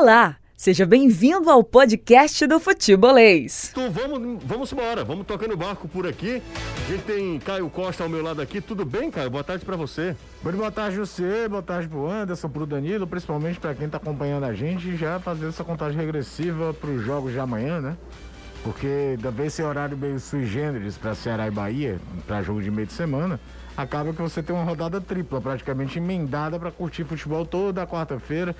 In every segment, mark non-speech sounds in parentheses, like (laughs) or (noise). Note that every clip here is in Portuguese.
Olá, seja bem-vindo ao podcast do Futebolês. Então vamos, vamos embora, vamos tocando barco por aqui. A gente tem Caio Costa ao meu lado aqui. Tudo bem, Caio? Boa tarde para você. Muito boa tarde, você, boa tarde pro Anderson, pro Danilo, principalmente para quem tá acompanhando a gente já fazer essa contagem regressiva para os jogos de amanhã, né? Porque deve esse horário meio sui generis para Ceará e Bahia, para jogo de meio de semana, acaba que você tem uma rodada tripla, praticamente emendada para curtir futebol toda quarta-feira.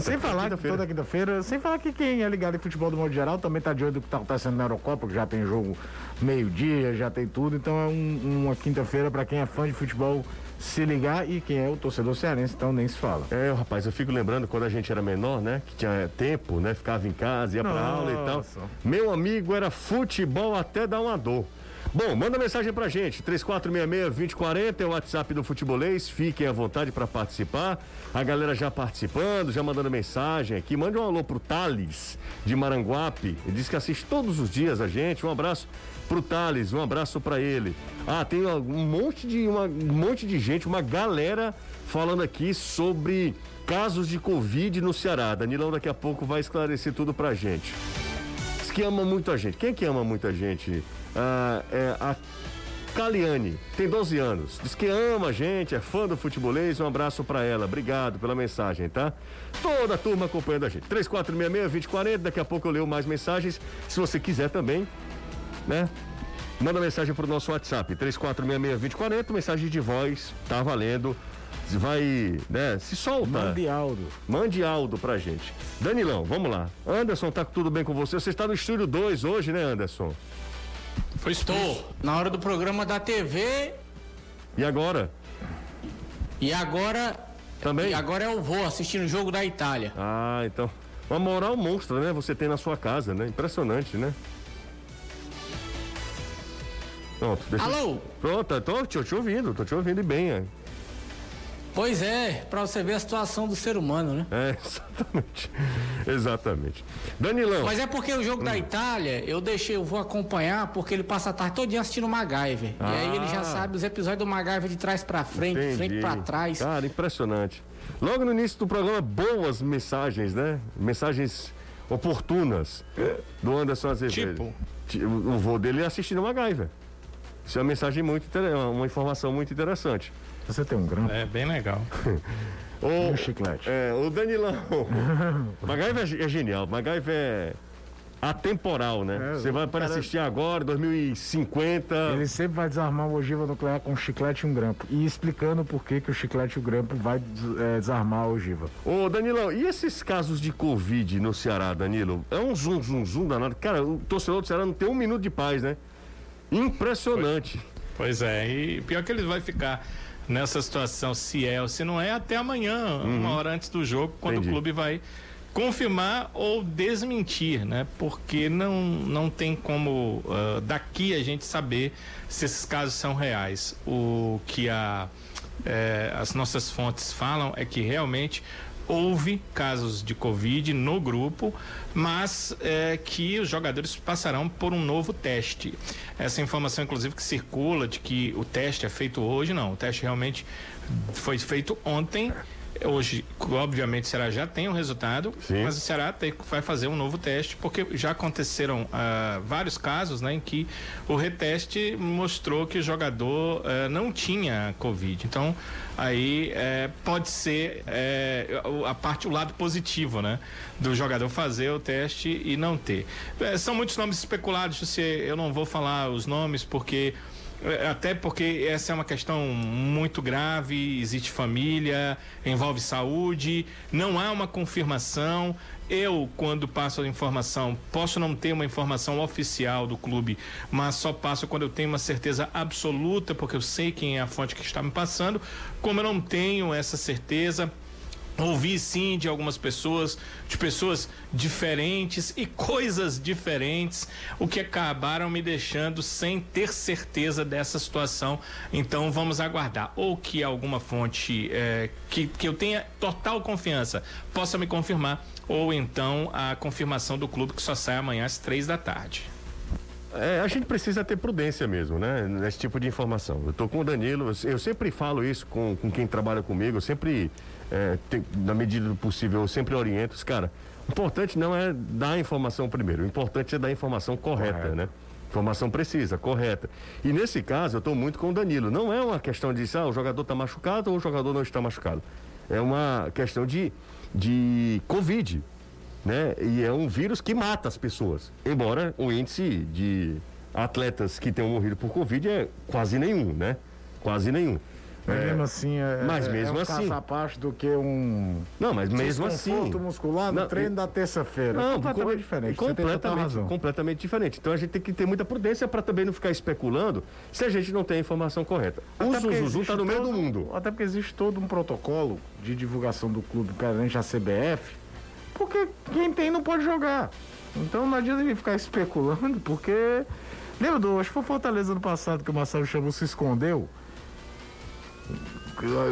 Sem falar quinta toda quinta-feira, sem falar que quem é ligado em futebol do modo geral também tá de olho do que tá acontecendo na Eurocopa, que já tem jogo meio-dia, já tem tudo. Então é um, uma quinta-feira para quem é fã de futebol se ligar e quem é o torcedor cearense, então nem se fala. É, rapaz, eu fico lembrando quando a gente era menor, né? Que tinha tempo, né? Ficava em casa, ia Nossa. pra aula e tal. Meu amigo era futebol até dar uma dor. Bom, manda mensagem pra gente, 3466-2040 é o WhatsApp do Futebolês, fiquem à vontade para participar. A galera já participando, já mandando mensagem aqui. Mande um alô pro Thales, de Maranguape, ele diz que assiste todos os dias a gente. Um abraço pro Thales, um abraço para ele. Ah, tem um monte de uma, um monte de gente, uma galera falando aqui sobre casos de Covid no Ceará. Danilão daqui a pouco vai esclarecer tudo pra gente. Diz que ama muito a gente. Quem é que ama muito a gente? Ah, é a Caliane, tem 12 anos. Diz que ama a gente, é fã do futebolês. Um abraço para ela. Obrigado pela mensagem, tá? Toda a turma acompanhando a gente. 3466-2040. Daqui a pouco eu leio mais mensagens. Se você quiser também, né? Manda mensagem pro nosso WhatsApp, 3466-2040, mensagem de voz, tá valendo. Vai, né? Se solta. Mande Aldo. Mande Aldo pra gente. Danilão, vamos lá. Anderson, tá tudo bem com você? Você está no estúdio 2 hoje, né, Anderson? Foi estou. Na hora do programa da TV. E agora? E agora. Também? E agora eu vou assistindo o jogo da Itália. Ah, então. Uma moral monstra, né? Você tem na sua casa, né? Impressionante, né? Pronto. Deixa... Alô? Pronto, tô, tô te ouvindo, tô te ouvindo bem. É. Pois é, para você ver a situação do ser humano, né? É, (laughs) exatamente. exatamente. Danilão. Mas é porque o jogo hum. da Itália, eu deixei, eu vou acompanhar, porque ele passa a tarde todo dia assistindo o MacGyver. Ah. E aí ele já ah. sabe os episódios do MacGyver de trás para frente, Entendi. de frente para trás. Cara, impressionante. Logo no início do programa, boas mensagens, né? Mensagens oportunas do Anderson Azevedo. Tipo? O vô dele assistindo o MacGyver. Isso é uma mensagem muito uma informação muito interessante. Você tem um grão? É, bem legal. (laughs) o, um chiclete. É, o Danilão. (laughs) MacGyver é genial. MacGyver é atemporal, né? É, Você vai para cara... assistir agora, 2050. Ele sempre vai desarmar o ogiva nuclear com um chiclete e um grampo. E explicando por que, que o chiclete e o grampo vai é, desarmar a ogiva. Ô, Danilão, e esses casos de Covid no Ceará, Danilo? É um zum, zum, zum danado. Cara, o torcedor do Ceará não tem um minuto de paz, né? Impressionante. Pois, pois é, e pior que ele vai ficar nessa situação, se é ou se não é, até amanhã, uhum. uma hora antes do jogo, quando Entendi. o clube vai confirmar ou desmentir, né? Porque não, não tem como uh, daqui a gente saber se esses casos são reais. O que a, eh, as nossas fontes falam é que realmente houve casos de Covid no grupo, mas é, que os jogadores passarão por um novo teste. Essa informação, inclusive, que circula de que o teste é feito hoje, não. O teste realmente foi feito ontem Hoje, obviamente, o Ceará já tem o um resultado, Sim. mas o Ceará tem, vai fazer um novo teste, porque já aconteceram uh, vários casos né, em que o reteste mostrou que o jogador uh, não tinha Covid. Então, aí uh, pode ser eh, a parte, o lado positivo, né? Do jogador fazer o teste e não ter. Eh, são muitos nomes especulados, eu não vou falar os nomes, porque até porque essa é uma questão muito grave, existe família, envolve saúde, não há uma confirmação. Eu, quando passo a informação, posso não ter uma informação oficial do clube, mas só passo quando eu tenho uma certeza absoluta, porque eu sei quem é a fonte que está me passando. Como eu não tenho essa certeza, Ouvi sim de algumas pessoas, de pessoas diferentes e coisas diferentes, o que acabaram me deixando sem ter certeza dessa situação. Então vamos aguardar. Ou que alguma fonte é, que, que eu tenha total confiança possa me confirmar, ou então a confirmação do clube que só sai amanhã às três da tarde. É, a gente precisa ter prudência mesmo, né? Nesse tipo de informação. Eu tô com o Danilo, eu sempre falo isso com, com quem trabalha comigo, eu sempre é, tem, na medida do possível, eu sempre oriento os cara. O importante não é dar a informação primeiro, o importante é dar a informação correta, correta. né? Informação precisa, correta. E nesse caso, eu estou muito com o Danilo. Não é uma questão de ah, o jogador está machucado ou o jogador não está machucado. É uma questão de, de Covid. Né? E é um vírus que mata as pessoas. Embora o índice de atletas que tenham morrido por Covid é quase nenhum, né? Quase nenhum. Mas é, mesmo assim, é, mas é, mesmo é um assim. à parte do que um. Não, mas mesmo assim. muscular no não, treino da terça-feira. Não, completamente diferente. Completamente, completamente diferente. Então a gente tem que ter muita prudência para também não ficar especulando se a gente não tem a informação correta. O Zuzuzu está no meio do mundo. Até porque existe todo um protocolo de divulgação do clube perante a CBF, porque quem tem não pode jogar. Então não adianta ele ficar especulando, (laughs) porque. Lembra do. Acho que foi Fortaleza no passado que o Marcelo Chamou se escondeu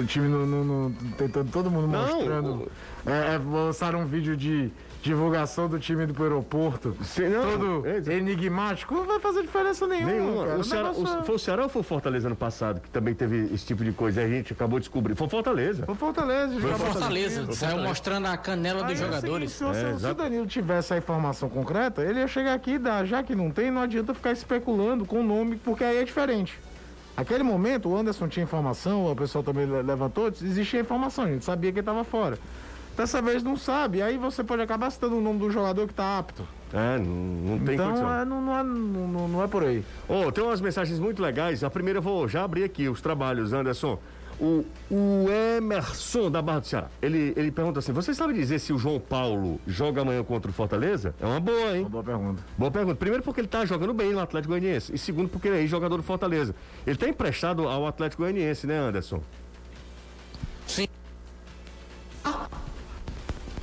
o time no, no, no, tentando todo mundo não, mostrando. É, é, lançaram um vídeo de divulgação do time do aeroporto. Se, não, todo é, enigmático. Não vai fazer diferença nenhuma. nenhuma. O Ceará, o, é- foi o Ceará ou foi o Fortaleza no passado que também teve esse tipo de coisa? A gente acabou de descobrir. Foi Fortaleza. Foi Fortaleza. Foi Fortaleza. Saiu mostrando a canela dos jogadores. se, é, se, o Danilo tivesse a informação concreta, ele ia chegar aqui e dar. Já que não tem, não adianta ficar especulando com o nome, porque aí é diferente. Aquele momento, o Anderson tinha informação, o pessoal também levantou, existia informação, a gente sabia que ele estava fora. Dessa vez não sabe, aí você pode acabar citando o nome do jogador que está apto. É, não, não tem então, condição. É, não, não, é, não, não é por aí. Oh, tem umas mensagens muito legais. A primeira eu vou já abrir aqui os trabalhos, Anderson. O, o Emerson da Barra do Ceará, ele, ele pergunta assim: você sabe dizer se o João Paulo joga amanhã contra o Fortaleza? É uma boa, hein? Uma boa pergunta. Boa pergunta. Primeiro porque ele tá jogando bem no Atlético Goianiense. E segundo porque ele é jogador do Fortaleza. Ele tá emprestado ao Atlético Goianiense, né, Anderson? Sim. Ah.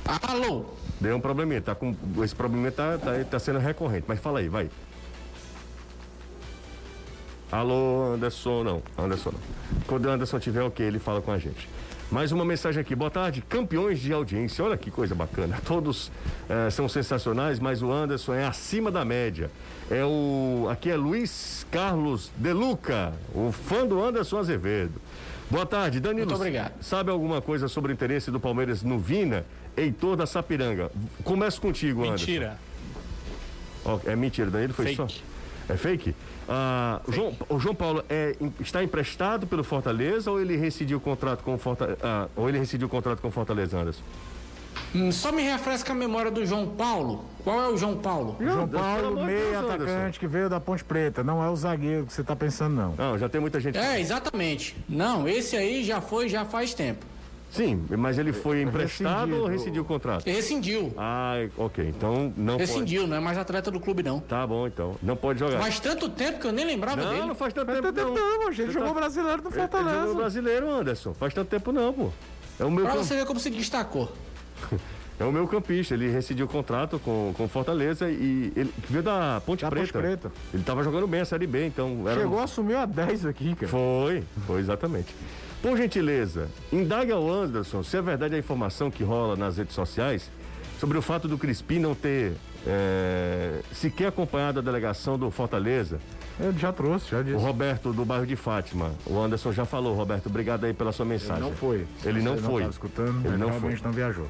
Alô? Deu um probleminha, tá com. Esse probleminha tá, tá, tá sendo recorrente, mas fala aí, vai. Alô, Anderson, não. Anderson não. Quando o Anderson tiver o okay, que, ele fala com a gente. Mais uma mensagem aqui. Boa tarde, campeões de audiência. Olha que coisa bacana. (laughs) Todos eh, são sensacionais, mas o Anderson é acima da média. É o. Aqui é Luiz Carlos Deluca, o fã do Anderson Azevedo. Boa tarde, Danilo. Muito obrigado. Sabe alguma coisa sobre o interesse do Palmeiras no Vina? Heitor da Sapiranga. Começo contigo, Anderson. Mentira. Oh, é mentira, Danilo foi Fake. só. É fake? Ah, o, João, o João Paulo é, está emprestado pelo Fortaleza ou ele rescindiu o contrato com o Fortaleza? Ah, ou ele rescindiu o contrato com o Fortaleza, Anderson? Hum, só me refresca a memória do João Paulo. Qual é o João Paulo? João Paulo, meio atacante que veio da Ponte Preta. Não é o zagueiro que você está pensando, não. Não, já tem muita gente. É, exatamente. Não, esse aí já foi, já faz tempo. Sim, mas ele foi emprestado Rescindido. ou rescindiu o contrato? Rescindiu. Ah, ok. Então não Rescindiu, pode... não é mais atleta do clube, não. Tá bom, então. Não pode jogar. Faz tanto tempo que eu nem lembrava não, dele. Não, não faz tanto faz tempo, tanto não. não, gente. Jogou tá... brasileiro no Fortaleza. Ele, jogou brasileiro, Anderson. Faz tanto tempo não, pô. É o meu pra camp... você ver como se destacou. (laughs) é o meu campista, ele rescindiu o contrato com, com Fortaleza e ele veio da Ponte da Preta. Ponte Preta. Ele tava jogando bem a Série B, então... Chegou, um... assumiu a 10 aqui, cara. Foi, foi exatamente. Por gentileza, indague ao Anderson se é verdade a informação que rola nas redes sociais sobre o fato do Crispim não ter é, sequer acompanhado a delegação do Fortaleza. Ele já trouxe, já disse. O Roberto do bairro de Fátima. O Anderson já falou, Roberto, obrigado aí pela sua mensagem. Ele não foi. Ele não foi. Não escutando, ele não foi. não viajou.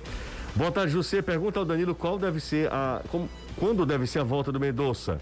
Boa tarde, José. Pergunta ao Danilo qual deve ser a. Como, quando deve ser a volta do Mendonça?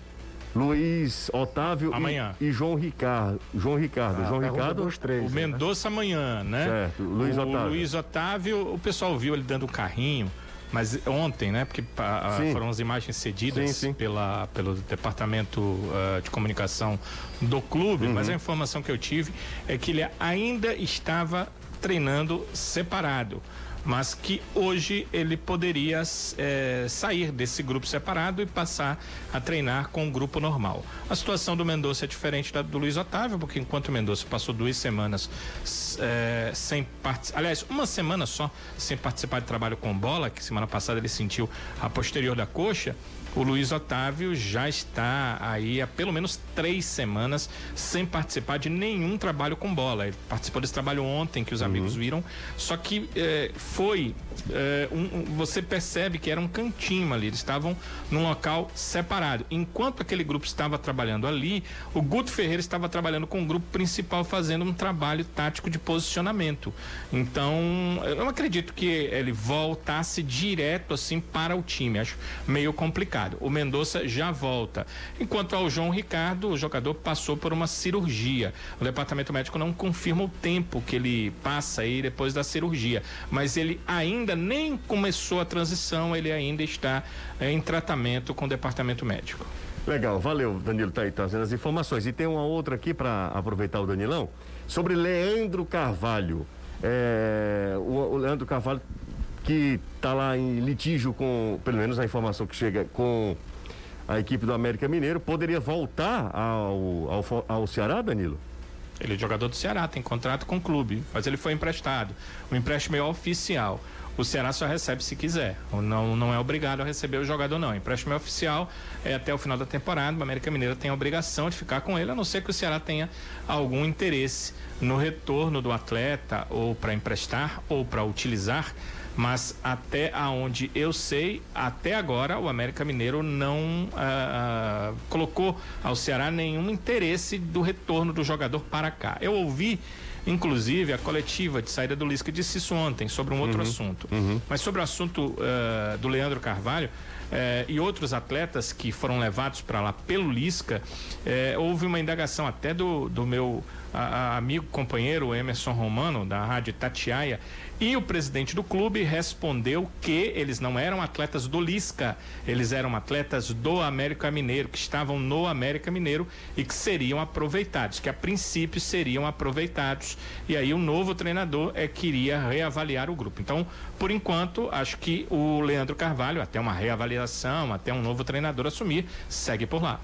Luiz Otávio amanhã. E, e João Ricardo. João Ricardo. Ah, João Ricardo. Três, o Mendonça né? amanhã, né? Certo. Luiz o Otávio. Luiz Otávio, o pessoal viu ele dando o carrinho. Mas ontem, né? Porque a, foram as imagens cedidas sim, sim. Pela, pelo departamento uh, de comunicação do clube, uhum. mas a informação que eu tive é que ele ainda estava treinando separado mas que hoje ele poderia é, sair desse grupo separado e passar a treinar com o grupo normal. A situação do Mendonça é diferente da do Luiz Otávio, porque enquanto o Mendonça passou duas semanas é, sem participar, aliás, uma semana só sem participar de trabalho com bola, que semana passada ele sentiu a posterior da coxa, o Luiz Otávio já está aí há pelo menos três semanas sem participar de nenhum trabalho com bola. Ele participou desse trabalho ontem, que os uhum. amigos viram, só que eh, foi. Eh, um, um, você percebe que era um cantinho ali, eles estavam num local separado. Enquanto aquele grupo estava trabalhando ali, o Guto Ferreira estava trabalhando com o grupo principal, fazendo um trabalho tático de posicionamento. Então, eu não acredito que ele voltasse direto assim para o time. Acho meio complicado. O Mendonça já volta. Enquanto ao João Ricardo, o jogador passou por uma cirurgia. O departamento médico não confirma o tempo que ele passa aí depois da cirurgia, mas ele ainda nem começou a transição, ele ainda está é, em tratamento com o departamento médico. Legal, valeu, Danilo, tá aí trazendo as informações. E tem uma outra aqui para aproveitar o Danilão, sobre Leandro Carvalho. É, o, o Leandro Carvalho que está lá em litígio com, pelo menos a informação que chega com a equipe do América Mineiro, poderia voltar ao, ao, ao Ceará, Danilo? Ele é jogador do Ceará, tem contrato com o clube, mas ele foi emprestado. O empréstimo é oficial. O Ceará só recebe se quiser. Não, não é obrigado a receber o jogador, não. O empréstimo é oficial, é até o final da temporada. O América Mineira tem a obrigação de ficar com ele, a não ser que o Ceará tenha algum interesse no retorno do atleta, ou para emprestar, ou para utilizar mas até aonde eu sei, até agora o América Mineiro não ah, ah, colocou ao Ceará nenhum interesse do retorno do jogador para cá. Eu ouvi inclusive a coletiva de saída do Lisca disse isso ontem sobre um outro uhum, assunto. Uhum. Mas sobre o assunto uh, do Leandro Carvalho uh, e outros atletas que foram levados para lá pelo Lisca, uh, houve uma indagação até do, do meu amigo companheiro Emerson Romano, da Rádio Tatiaia, e o presidente do clube respondeu que eles não eram atletas do Lisca, eles eram atletas do América Mineiro, que estavam no América Mineiro e que seriam aproveitados, que a princípio seriam aproveitados. E aí o novo treinador é queria reavaliar o grupo. Então, por enquanto, acho que o Leandro Carvalho, até uma reavaliação, até um novo treinador assumir, segue por lá.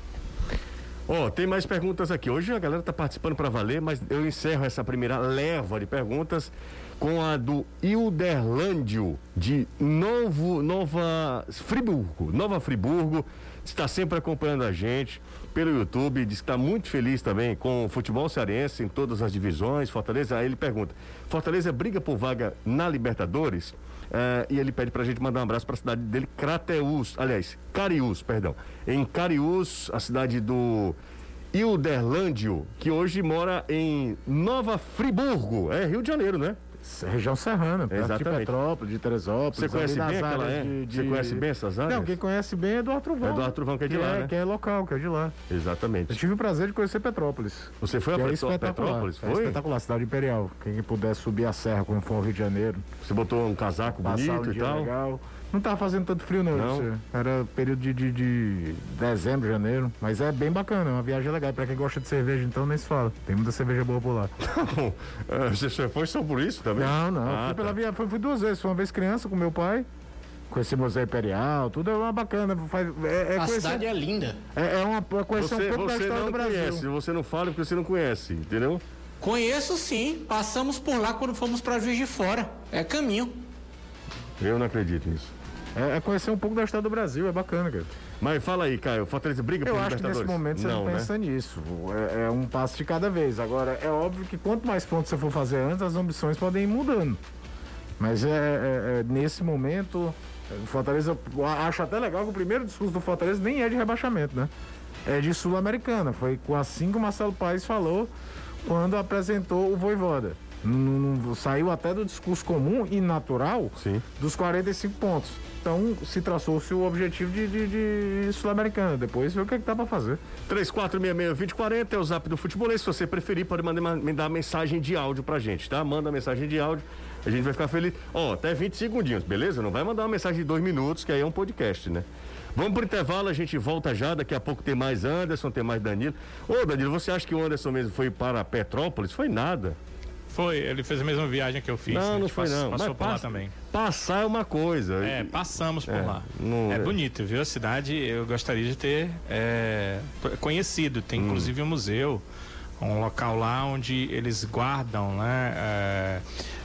Ó, oh, tem mais perguntas aqui. Hoje a galera tá participando para valer, mas eu encerro essa primeira leva de perguntas com a do Hilderlândio, de Novo, Nova Friburgo. Nova Friburgo, está sempre acompanhando a gente pelo YouTube, diz que está muito feliz também com o futebol cearense em todas as divisões. Fortaleza, aí ele pergunta: Fortaleza briga por vaga na Libertadores? Uh, e ele pede para a gente mandar um abraço para a cidade dele, Crateus, aliás, Cariús, perdão. Em Cariús, a cidade do Hilderlândio, que hoje mora em Nova Friburgo, é Rio de Janeiro, né? Região serrana, de Petrópolis, de Teresópolis. Você conhece bem aquela é? De, de... Você conhece bem essas áreas? Não, quem conhece bem é Eduardo Truvão. É Eduardo Truvão que é de que lá, é, né? Que é local, que é de lá. Exatamente. Eu tive o prazer de conhecer Petrópolis. Você foi a é Petrópolis? Foi? É espetacular, cidade imperial. Quem puder subir a serra quando for ao Rio de Janeiro. Você botou um casaco bonito um e tal? legal. Não tava fazendo tanto frio, não. não. Era período de, de, de, dezembro, janeiro. Mas é bem bacana, é uma viagem legal. Pra quem gosta de cerveja, então nem se fala. Tem muita cerveja boa por lá. (laughs) É, você foi só por isso também? Não, não. Ah, fui, pela tá. via... fui, fui duas vezes. Foi uma vez criança com meu pai. Conheci o Museu Imperial, tudo é uma bacana. Faz, é, é a conhecer, cidade é linda. É, é uma conhecer você, um pouco da história do Brasil. Conhece, você não fala porque você não conhece, entendeu? Conheço sim. Passamos por lá quando fomos para Juiz de Fora. É caminho. Eu não acredito nisso. É, é, conhecer um pouco da história do Brasil, é bacana, cara. Mas fala aí, Caio, Fortaleza briga por Eu acho que nesse momento você não, não pensa né? nisso. É, é, um passo de cada vez. Agora, é óbvio que quanto mais pontos você for fazer antes, as ambições podem ir mudando. Mas é, é, é nesse momento, o Fortaleza, acho até legal que o primeiro discurso do Fortaleza nem é de rebaixamento, né? É de Sul-Americana. Foi assim que o Marcelo Paes falou quando apresentou o Voivoda. Saiu até do discurso comum e natural Sim. dos 45 pontos. Então se traçou-se o objetivo de, de, de Sul-Americana. Depois ver o que, é que dá pra fazer. 3466-2040 é o zap do futebolês. Se você preferir, pode mandar, mandar mensagem de áudio pra gente, tá? Manda mensagem de áudio. A gente vai ficar feliz. Ó, até 20 segundinhos, beleza? Não vai mandar uma mensagem de dois minutos, que aí é um podcast, né? Vamos pro intervalo, a gente volta já. Daqui a pouco tem mais Anderson, tem mais Danilo. Ô, Danilo, você acha que o Anderson mesmo foi para Petrópolis? Foi nada. Foi, ele fez a mesma viagem que eu fiz. Não, não foi passou, não. Passou Mas por passa, lá também. Passar é uma coisa. É, passamos por é, lá. Não... É bonito, viu? A cidade eu gostaria de ter é, conhecido. Tem hum. inclusive um museu, um local lá onde eles guardam, né?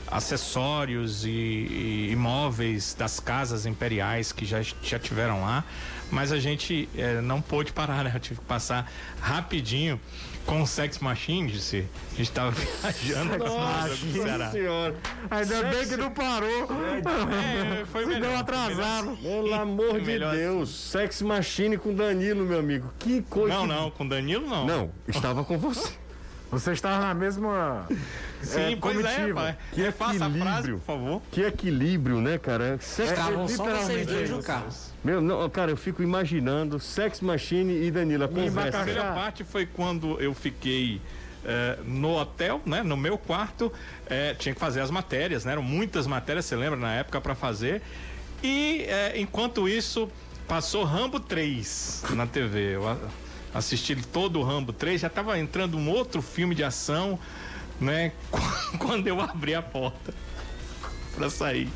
Acessórios e, e, imóveis das casas imperiais que já, já tiveram lá, mas a gente é, não pôde parar, né? Eu tive que passar rapidinho com o Sex Machine, disse. A gente tava (laughs) viajando Nossa senhora. Ainda Sex... bem que não parou. É, foi melhor. Deu atrasado. Pelo amor de Deus. Assim. Sex Machine com Danilo, meu amigo. Que coisa. Não, não, com Danilo não. Não, estava com você. Você estava na mesma. (laughs) Sim, é, pois é, pai. Que é, equilíbrio, frase, por favor. Que equilíbrio, né, cara? Sex... Estavam só vocês dois no carro. Meu, não, cara, eu fico imaginando Sex Machine e Danila conversa. A primeira parte foi quando eu fiquei é, no hotel, né, no meu quarto, é, tinha que fazer as matérias, né, eram muitas matérias, você lembra, na época, para fazer. E é, enquanto isso, passou Rambo 3 na TV. Eu assisti todo o Rambo 3, já estava entrando um outro filme de ação, né, (laughs) quando eu abri a porta para sair.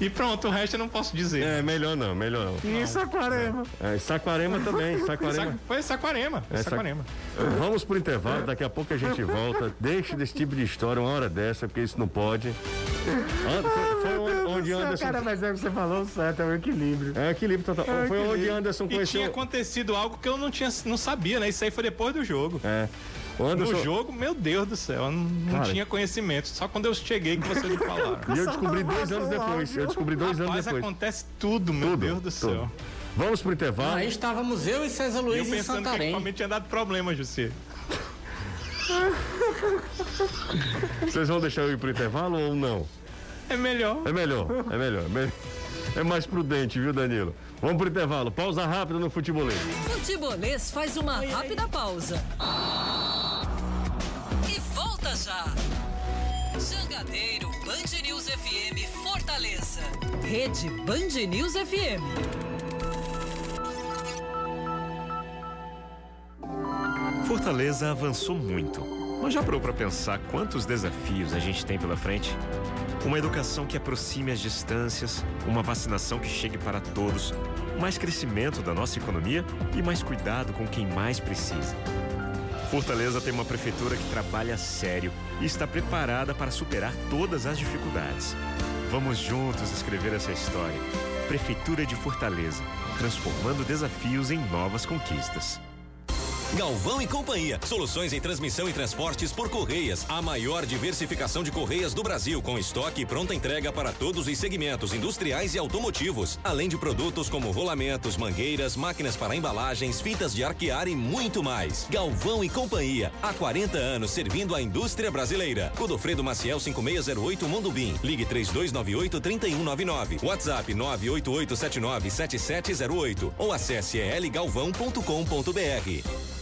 E pronto, o resto eu não posso dizer. É, melhor não, melhor não. E Saquarema? É, Saquarema também, (laughs) Saquarema. Foi Saquarema, é, Saquarema. Vamos pro intervalo, daqui a pouco a gente volta. Deixe desse tipo de história uma hora dessa, porque isso não pode. Foi, foi onde Anderson. Cara, mas é o que você falou certo, é o equilíbrio. É equilíbrio total. É foi equilíbrio. onde Anderson conheceu. E tinha acontecido algo que eu não, tinha, não sabia, né? Isso aí foi depois do jogo. É. Anderson... No jogo, meu Deus do céu, eu não, não tinha conhecimento. Só quando eu cheguei que vocês me (laughs) falaram. e eu descobri dois anos depois. Eu descobri dois Rapaz, anos depois. acontece tudo, meu tudo, Deus do tudo. céu. Vamos pro intervalo. Aí estávamos eu e César Luiz e eu pensando em Santarém. que tinha dado problema, José. Vocês vão deixar eu ir pro intervalo ou não? É melhor. É melhor, é melhor. É mais prudente, viu, Danilo? Vamos pro intervalo. Pausa rápida no futebolês. Futebolês faz uma rápida pausa. E volta já. Jangadeiro Band News FM Fortaleza. Rede Band News FM. Fortaleza avançou muito. Mas já parou para pensar quantos desafios a gente tem pela frente? Uma educação que aproxime as distâncias, uma vacinação que chegue para todos, mais crescimento da nossa economia e mais cuidado com quem mais precisa. Fortaleza tem uma prefeitura que trabalha sério e está preparada para superar todas as dificuldades. Vamos juntos escrever essa história. Prefeitura de Fortaleza, transformando desafios em novas conquistas. Galvão e Companhia. Soluções em transmissão e transportes por correias. A maior diversificação de correias do Brasil, com estoque e pronta entrega para todos os segmentos industriais e automotivos. Além de produtos como rolamentos, mangueiras, máquinas para embalagens, fitas de arquear e muito mais. Galvão e Companhia. Há 40 anos servindo a indústria brasileira. Godofredo Maciel 5608 Mondubim. Ligue 3298 3199. WhatsApp 988797708 ou acesse elgalvão.com.br.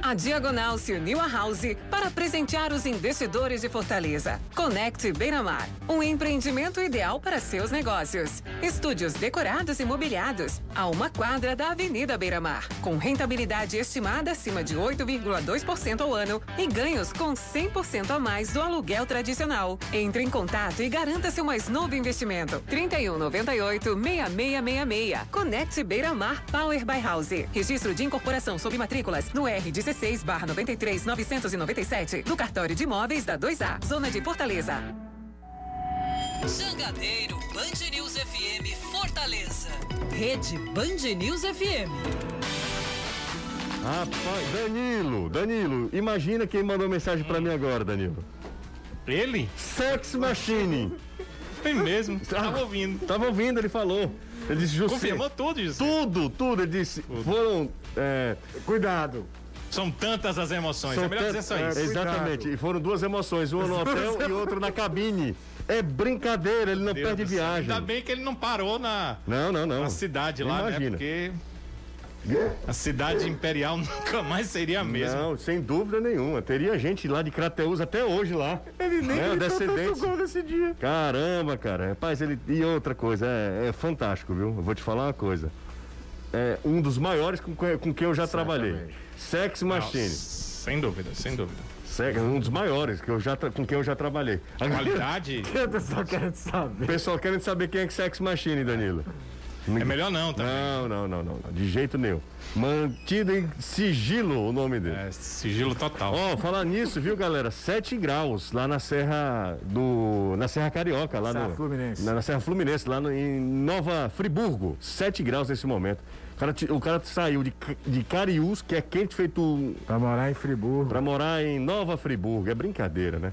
A Diagonal se uniu à House para presentear os investidores de Fortaleza. Conecte Beiramar, um empreendimento ideal para seus negócios. Estúdios decorados e mobiliados a uma quadra da Avenida Beiramar, com rentabilidade estimada acima de 8,2% ao ano e ganhos com 100% a mais do aluguel tradicional. Entre em contato e garanta seu mais novo investimento. 3198 6666. Conecte Beiramar Power by House. Registro de incorporação sob matrículas no R16 16 barra 93 997 do cartório de imóveis da 2A, Zona de Fortaleza. Jangadeiro Band News FM Fortaleza. Rede Band News FM. Rapaz, Danilo, Danilo, imagina quem mandou mensagem para mim agora, Danilo. Ele? Sex Machine. Foi mesmo, tava ouvindo. Tava ouvindo, ele falou. Ele disse, Confirmou tudo, José. Tudo, tudo. Ele disse, tudo. foram. É, Cuidado. São tantas as emoções. São é melhor dizer só isso. É, exatamente. E foram duas emoções, uma no (laughs) hotel e outra na cabine. É brincadeira, ele não Deus perde viagem. Ainda bem que ele não parou na, não, não, não. na cidade lá, né? Imagina. né? Porque a cidade imperial (laughs) nunca mais seria a mesma. Não, sem dúvida nenhuma. Teria gente lá de Crateus até hoje lá. Ele nem né? descendente. gol nesse dia. Caramba, cara. Rapaz, ele. E outra coisa, é, é fantástico, viu? Eu vou te falar uma coisa. É um dos maiores com, com quem eu já trabalhei. Sex Machine. Não, sem dúvida, sem dúvida. Sex, um dos maiores que eu já com quem eu já trabalhei. A qualidade. (laughs) o pessoal querendo saber. O pessoal querendo saber quem é que Sex Machine, Danilo. É melhor não, tá? Não, não, não, não, de jeito nenhum. Mantido em sigilo o nome dele. É, sigilo total. Ó, oh, falar nisso, viu, galera? 7 graus lá na Serra do. Na Serra Carioca, lá Serra no. Fluminense. Na, na Serra Fluminense, lá no, em Nova Friburgo. 7 graus nesse momento. O cara, o cara saiu de, de Cariús, que é quente feito. Pra morar em Friburgo. Pra morar em Nova Friburgo. É brincadeira, né?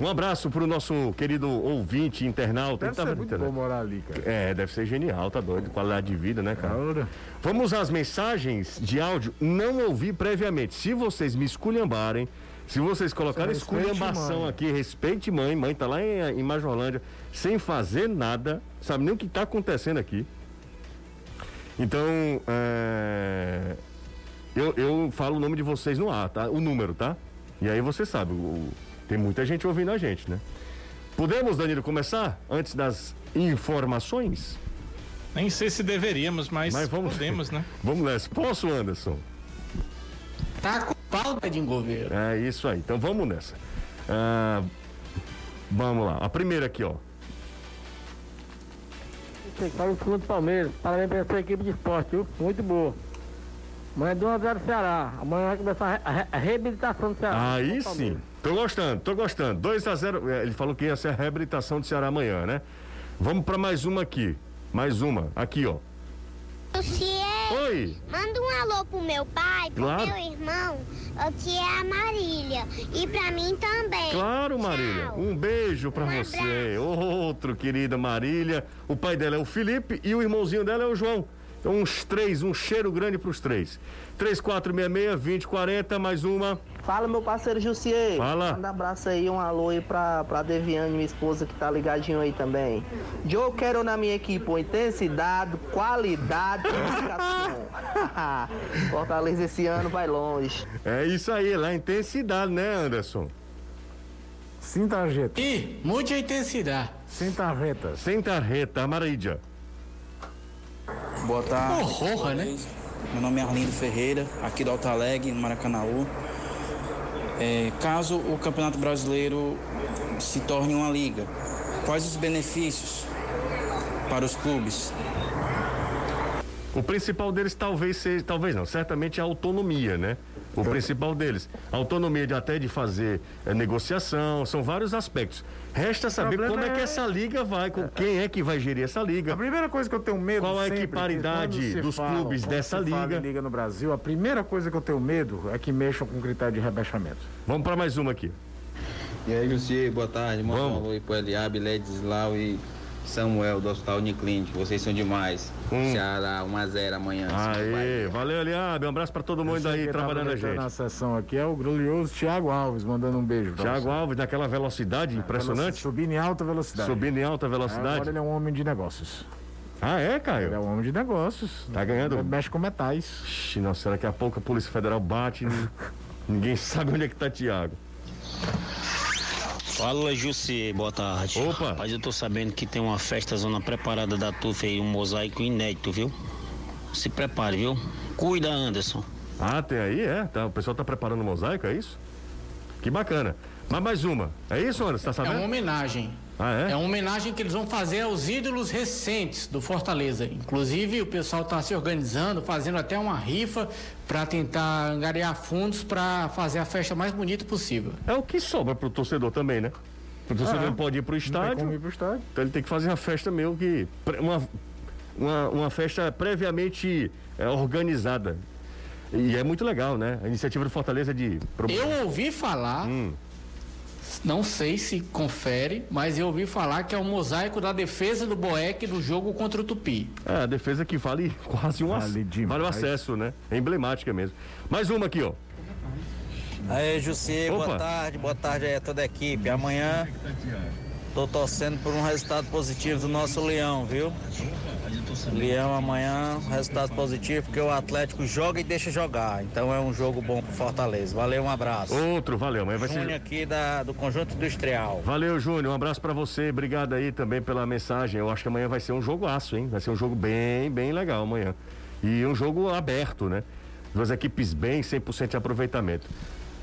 Um abraço pro nosso querido ouvinte, internauta. Deve ser muito bom morar ali, cara. É, deve ser genial, tá doido. Qualidade de vida, né, cara? Vamos às mensagens de áudio. Não ouvi previamente. Se vocês me esculhambarem, se vocês colocarem esculhambação mãe. aqui, respeite mãe, mãe tá lá em, em Majorlândia, sem fazer nada, sabe nem o que tá acontecendo aqui. Então, é... eu, eu falo o nome de vocês no ar, tá? O número, tá? E aí você sabe, o, tem muita gente ouvindo a gente, né? Podemos, Danilo, começar antes das informações? Nem sei se deveríamos, mas, mas vamos, podemos, né? (laughs) vamos nessa. Posso, Anderson? Tá com falta de governo. É isso aí. Então vamos nessa. Ah, vamos lá. A primeira aqui, ó. Para o fundo do Palmeiras. Parabéns para essa equipe de esporte, viu? Muito boa. Amanhã é 2x0 Ceará. Amanhã vai começar a, re a reabilitação do Ceará. Aí sim. Tô gostando, tô gostando. 2x0. É, ele falou que ia ser a reabilitação do Ceará amanhã, né? Vamos para mais uma aqui. Mais uma. Aqui, ó. Oi. Manda um alô pro meu pai, pro claro. meu irmão, que é a Marília. E pra mim também. Claro, Marília. Tchau. Um beijo pra um você. Abraço. Outro, querida Marília. O pai dela é o Felipe e o irmãozinho dela é o João. Então, uns três, um cheiro grande pros três. 3466-2040, mais uma. Fala, meu parceiro Jussier. Fala. Manda um abraço aí, um alô aí pra, pra Deviane, minha esposa, que tá ligadinho aí também. Eu quero na minha equipe intensidade, qualidade e (laughs) Fortaleza esse ano vai longe. É isso aí, lá intensidade, né, Anderson? Sem tarjeta. E muita intensidade. Sem tarjeta. Sem tarjeta, Amarídia. Boa tarde. Horror, né? Meu nome é Arlindo Ferreira, aqui do Alto Alegre, no Maracanãú. É, caso o Campeonato Brasileiro se torne uma liga, quais os benefícios para os clubes? O principal deles talvez seja, talvez não, certamente é a autonomia, né? O principal deles, autonomia de até de fazer é, negociação, são vários aspectos. Resta saber como é... é... que essa liga vai, com quem é que vai gerir essa liga. A primeira coisa que eu tenho medo Qual é a equiparidade dos fala, clubes dessa liga? liga no Brasil, a primeira coisa que eu tenho medo é que mexam com o critério de rebaixamento. Vamos para mais uma aqui. E aí, Luci, boa tarde. Manda um alô aí pro Eliabe, Ledislau e Samuel do Hospital Uniclinic, vocês são demais. Hum. Ceará 1x0 amanhã. Aê, valeu, Eliabe. Um abraço pra todo mundo Esse aí trabalhando a gente. na sessão aqui é o glorioso Thiago Alves, mandando um beijo. Thiago Alves, daquela velocidade é, impressionante. Subindo em alta velocidade. Subindo em alta velocidade. Agora ele é um homem de negócios. Ah, é, Caio? Ele é um homem de negócios. Tá ganhando? Ele mexe com metais. Ixi, nossa, daqui a pouco a Polícia Federal bate. (laughs) ninguém sabe onde é que tá Thiago. Fala, Jussi, boa tarde. Opa! Mas eu tô sabendo que tem uma festa zona preparada da TUF aí, um mosaico inédito, viu? Se prepare, viu? Cuida, Anderson. Ah, tem aí, é? Tá, o pessoal tá preparando um mosaico, é isso? Que bacana. Mas mais uma. É isso, Anderson? Tá sabendo? É uma homenagem. Ah, é? É uma homenagem que eles vão fazer aos ídolos recentes do Fortaleza. Inclusive, o pessoal está se organizando, fazendo até uma rifa para tentar angariar fundos para fazer a festa mais bonita possível. É o que sobra pro torcedor também, né? O torcedor ah, não pode ir pro estádio. ir pro estádio. Então ele tem que fazer uma festa meio que. Uma, uma, uma festa previamente é, organizada. E é muito legal, né? A iniciativa do Fortaleza de. Eu ouvi falar. Hum não sei se confere, mas eu ouvi falar que é um mosaico da defesa do Boeck do jogo contra o Tupi. É, a defesa que vale (laughs) quase um vale, vale o acesso, né? É emblemática mesmo. Mais uma aqui, ó. Aí, Jussi, boa tarde, boa tarde aí a toda a equipe. Amanhã tô torcendo por um resultado positivo do nosso Leão, viu? Leão amanhã, resultado positivo, porque o Atlético joga e deixa jogar. Então é um jogo bom pro Fortaleza. Valeu, um abraço. Outro, valeu. Amanhã vai Júnior ser... aqui da, do Conjunto Industrial. Valeu, Júnior. Um abraço para você. Obrigado aí também pela mensagem. Eu acho que amanhã vai ser um jogo aço, hein? Vai ser um jogo bem, bem legal amanhã. E um jogo aberto, né? Duas equipes bem, 100% de aproveitamento.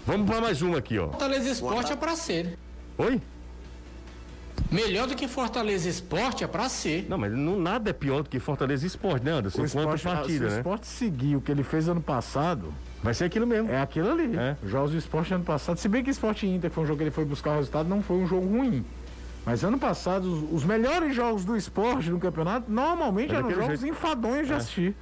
Vamos para mais uma aqui, ó. Fortaleza Esporte é para ser. Oi? Melhor do que Fortaleza Esporte é para ser. Não, mas não, nada é pior do que Fortaleza Esporte, né, Anderson? O esporte, partida, se o né? esporte seguir o que ele fez ano passado, Vai ser aquilo mesmo. É aquilo ali. É. Os jogos do esporte ano passado, se bem que esporte Inter foi um jogo que ele foi buscar o resultado, não foi um jogo ruim. Mas ano passado, os, os melhores jogos do esporte no campeonato, normalmente é eram jogos jeito. enfadonhos de é. assistir.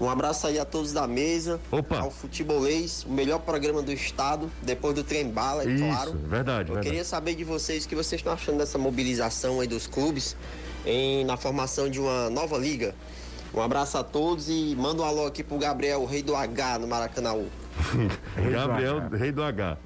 Um abraço aí a todos da mesa. Opa. Ao Futebolês, o melhor programa do estado, depois do Trem Bala, é Isso, claro. verdade, Eu verdade. queria saber de vocês o que vocês estão achando dessa mobilização aí dos clubes em, na formação de uma nova liga. Um abraço a todos e manda um alô aqui pro Gabriel, o rei do H no Maracanã. (laughs) Gabriel, rei do H.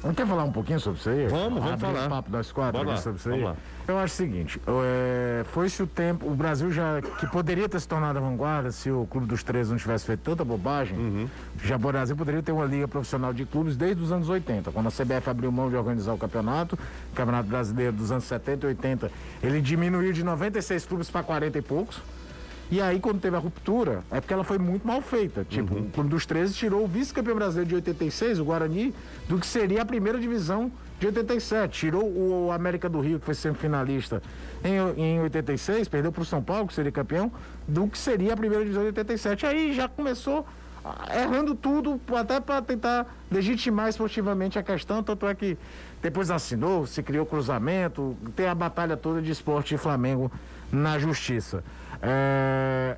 Vamos quer falar um pouquinho sobre isso aí? Vamos, vamos Abrir falar. Um papo das quatro Bora sobre isso aí. vamos lá. Eu acho o seguinte, é, foi-se o tempo, o Brasil já, que poderia ter se tornado a vanguarda se o Clube dos Três não tivesse feito tanta bobagem, Uhum. já o Brasil poderia ter uma liga profissional de clubes desde os anos 80, quando a CBF abriu mão de organizar o campeonato, o Campeonato Brasileiro dos anos 70 e 80, ele diminuiu de 96 clubes para 40 e poucos, e aí, quando teve a ruptura, é porque ela foi muito mal feita. Tipo, Uhum. o Clube dos 13 tirou o vice-campeão brasileiro de 86, o Guarani, do que seria a primeira divisão de 87. Tirou o América do Rio, que foi semifinalista em, em 86, perdeu para o São Paulo, que seria campeão, do que seria a primeira divisão de 87. Aí já começou ah, errando tudo, até para tentar legitimar esportivamente a questão. Tanto é que depois assinou, se criou cruzamento, tem a batalha toda de esporte e Flamengo na justiça. É,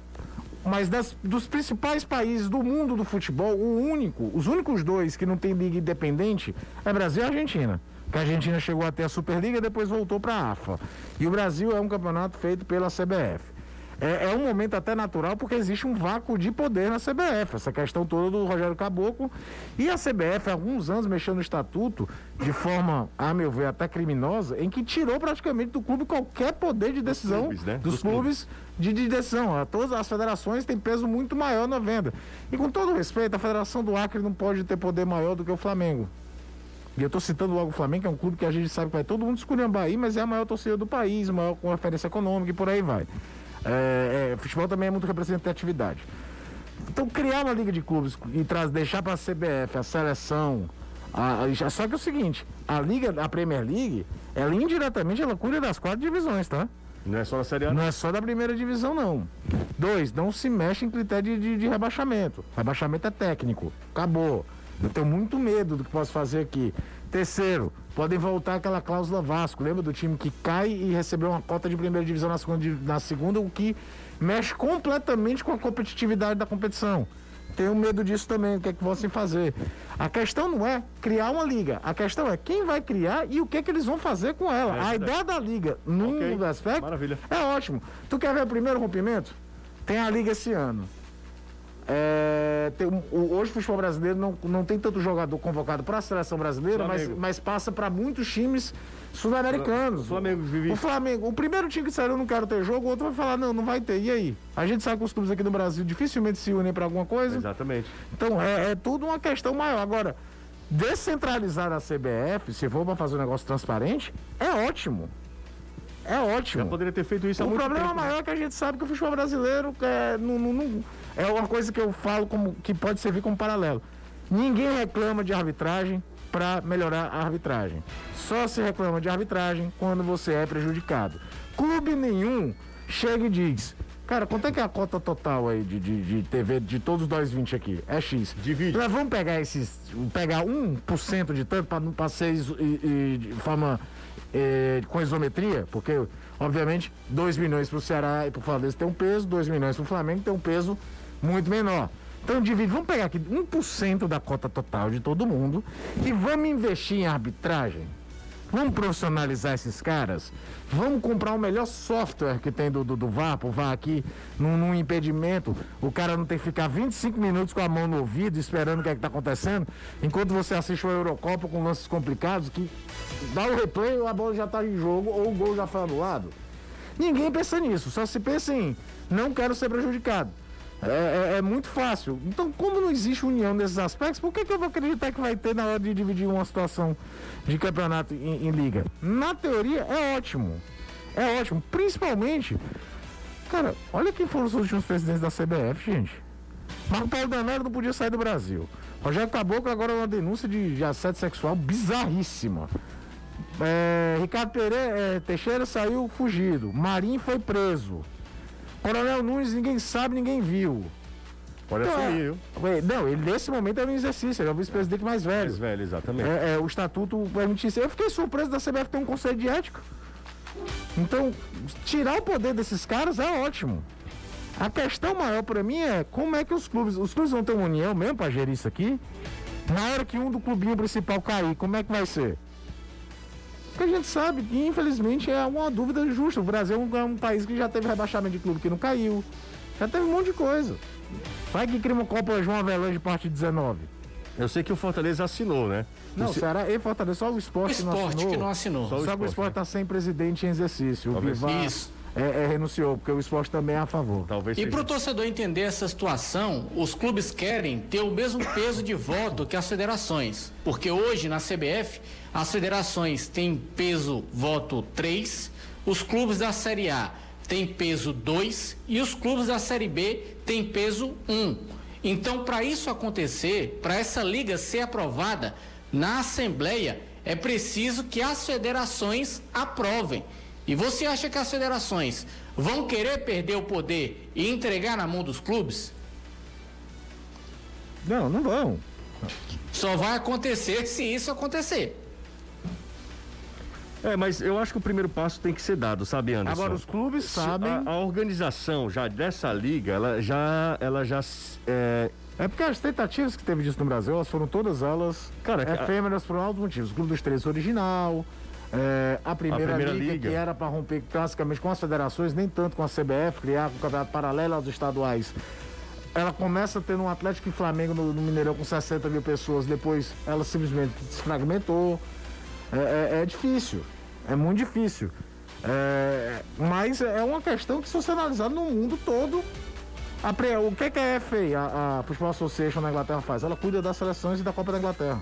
Mas das- dos principais países do mundo do futebol, o único, os únicos dois que não tem liga independente é Brasil e Argentina. Que a Argentina chegou até a Superliga e depois voltou para a AFA. E o Brasil é um campeonato feito pela CBF. É, é um momento até natural porque existe um vácuo de poder na CBF, essa questão toda do Rogério Caboclo. E a CBF, há alguns anos, mexeu no estatuto de forma, a meu ver, até criminosa, em que tirou praticamente do clube qualquer poder de decisão clubes, né? dos, Dos clubes, De, de decisão. A Todas as federações têm peso muito maior na venda. E com todo respeito, a Federação do Acre não pode ter poder maior do que o Flamengo. E eu estou citando logo o Flamengo, que é um clube que a gente sabe que vai todo mundo esculhambar aí, mas é a maior torcida do país, maior com referência econômica e por aí vai. É, é, futebol também é muito representatividade. Então, criar uma liga de clubes e traz, deixar para a CBF, a seleção. A, a- só que é o seguinte: a liga, a Premier League, ela indiretamente ela cuida das quatro divisões, tá? Não é só na Série A. Não é só da primeira divisão, não. Dois, não se mexe em critério de, de- de rebaixamento. Rebaixamento é técnico. Acabou. Eu tenho muito medo do que posso fazer aqui. Terceiro, podem voltar aquela cláusula Vasco. Lembra do time que cai e recebeu uma cota de primeira divisão na segunda, na segunda o que mexe completamente com a competitividade da competição. Tenho medo disso também, o que é que vão se fazer. A questão não é criar uma liga, a questão é quem vai criar e o que é que eles vão fazer com ela. É a ideia da liga, num Ok, aspecto, maravilha. é ótimo. Tu quer ver o primeiro rompimento? Tem a liga esse ano. É, tem o- hoje o futebol brasileiro não, não tem tanto jogador convocado para a seleção brasileira, mas, mas passa para muitos times sul-americanos. O O Flamengo, o primeiro time que saiu, eu não quero ter jogo, o outro vai falar, não, não vai ter. E aí? A gente sabe que os clubes aqui do Brasil dificilmente se unem para alguma coisa. Exatamente. Então é, é tudo uma questão maior. Agora, descentralizar a CBF, se for para fazer um negócio transparente, é ótimo. É ótimo. Já poderia ter feito isso O problema tempo, né? maior é que a gente sabe que o futebol brasileiro é, não, não- não- é uma coisa que eu falo como que pode servir como paralelo. Ninguém reclama de arbitragem para melhorar a arbitragem. Só se reclama de arbitragem quando você é prejudicado. Clube nenhum chega e diz. Cara, quanto é que é a cota total aí de, de, de TV de todos nós 20 aqui? É X. Divide. Nós vamos pegar esses. pegar 1% de tanto para ser e- e de forma eh, com isometria, porque, obviamente, 2 milhões para o Ceará e para o Fortaleza tem um peso, 2 milhões para o Flamengo tem um peso muito menor. Então, divide, vamos pegar aqui 1% da cota total de todo mundo e vamos investir em arbitragem. Vamos profissionalizar esses caras? Vamos comprar o melhor software que tem do, do, do VAR, pro VAR aqui, num, num impedimento. O cara não tem que ficar 25 minutos com a mão no ouvido, esperando o que é que tá acontecendo, enquanto você assiste uma Eurocopa com lances complicados, que dá o replay, a bola já tá em jogo ou o gol já foi anulado. Ninguém pensa nisso, só se pensa em não quero ser prejudicado. É, é- é muito fácil. Então, como não existe união nesses aspectos, por que, que eu vou acreditar que vai ter na hora de dividir uma situação de campeonato em, em liga? Na teoria, é ótimo. É ótimo. Principalmente, cara, olha quem foram os últimos presidentes da CBF, gente. Marco Paulo Danero não podia sair do Brasil. Rogério Caboclo agora é uma denúncia de, de assédio sexual bizarríssima. É, Ricardo Pereira, é, Teixeira saiu fugido. Marinho foi preso. Coronel Nunes, ninguém sabe, ninguém viu. Pode Então, assumir, é, viu? é, Não, ele nesse momento era um exercício, ele é o vice-presidente mais velho. Mais velho, exatamente. É, é, o estatuto permite isso. Eu fiquei surpreso da CBF ter um conselho de ética. Então, tirar o poder desses caras é ótimo. A questão maior para mim é como é que os clubes, os clubes vão ter uma união mesmo para gerir isso aqui? Na hora que um do clubinho principal cair, como é que vai ser? Porque a gente sabe que, infelizmente, é uma dúvida justa. O Brasil é um, é um país que já teve rebaixamento de clube que não caiu. Já teve um monte de coisa. Vai que cria uma Copa João Avelange parte 19. Eu sei que o Fortaleza assinou, né? Não, O Ce- Ceará e Fortaleza, só o esporte, O esporte que não assinou. Só, Só o que o esporte, esporte está sem presidente em exercício. O Talvez Bivar Isso. É, é, renunciou, porque o esporte também é a favor. Talvez E para o torcedor entender essa situação, os clubes querem ter o mesmo peso de voto que as federações. Porque hoje na CBF, as federações têm peso voto 3, os clubes da Série A têm peso 2 e os clubes da Série B têm peso 1. Então, para isso acontecer, para essa liga ser aprovada na Assembleia, é preciso que as federações aprovem. E você acha que as federações vão querer perder o poder e entregar na mão dos clubes? Não, não vão. Só vai acontecer se isso acontecer. É, mas eu acho que o primeiro passo tem que ser dado, sabe, Anderson? Agora, os clubes sabem. A, a organização já dessa liga, ela já. Ela já é, É porque as tentativas que teve disso no Brasil, elas foram todas elas Cara, a- efêmeras por altos motivos. O Clube dos Três original, é, a, primeira primeira liga, liga. que era para romper basicamente com as federações, nem tanto com a CBF, criar um campeonato paralelo aos estaduais. Ela começa tendo um Atlético e Flamengo no, no Mineirão com 60 mil pessoas, depois ela simplesmente se fragmentou. É, é- é difícil, é muito difícil. É, mas é uma questão que, se você analisar no mundo todo, a o que, que a FA, a, a Football Association na Inglaterra faz? Ela cuida das seleções e da Copa da Inglaterra.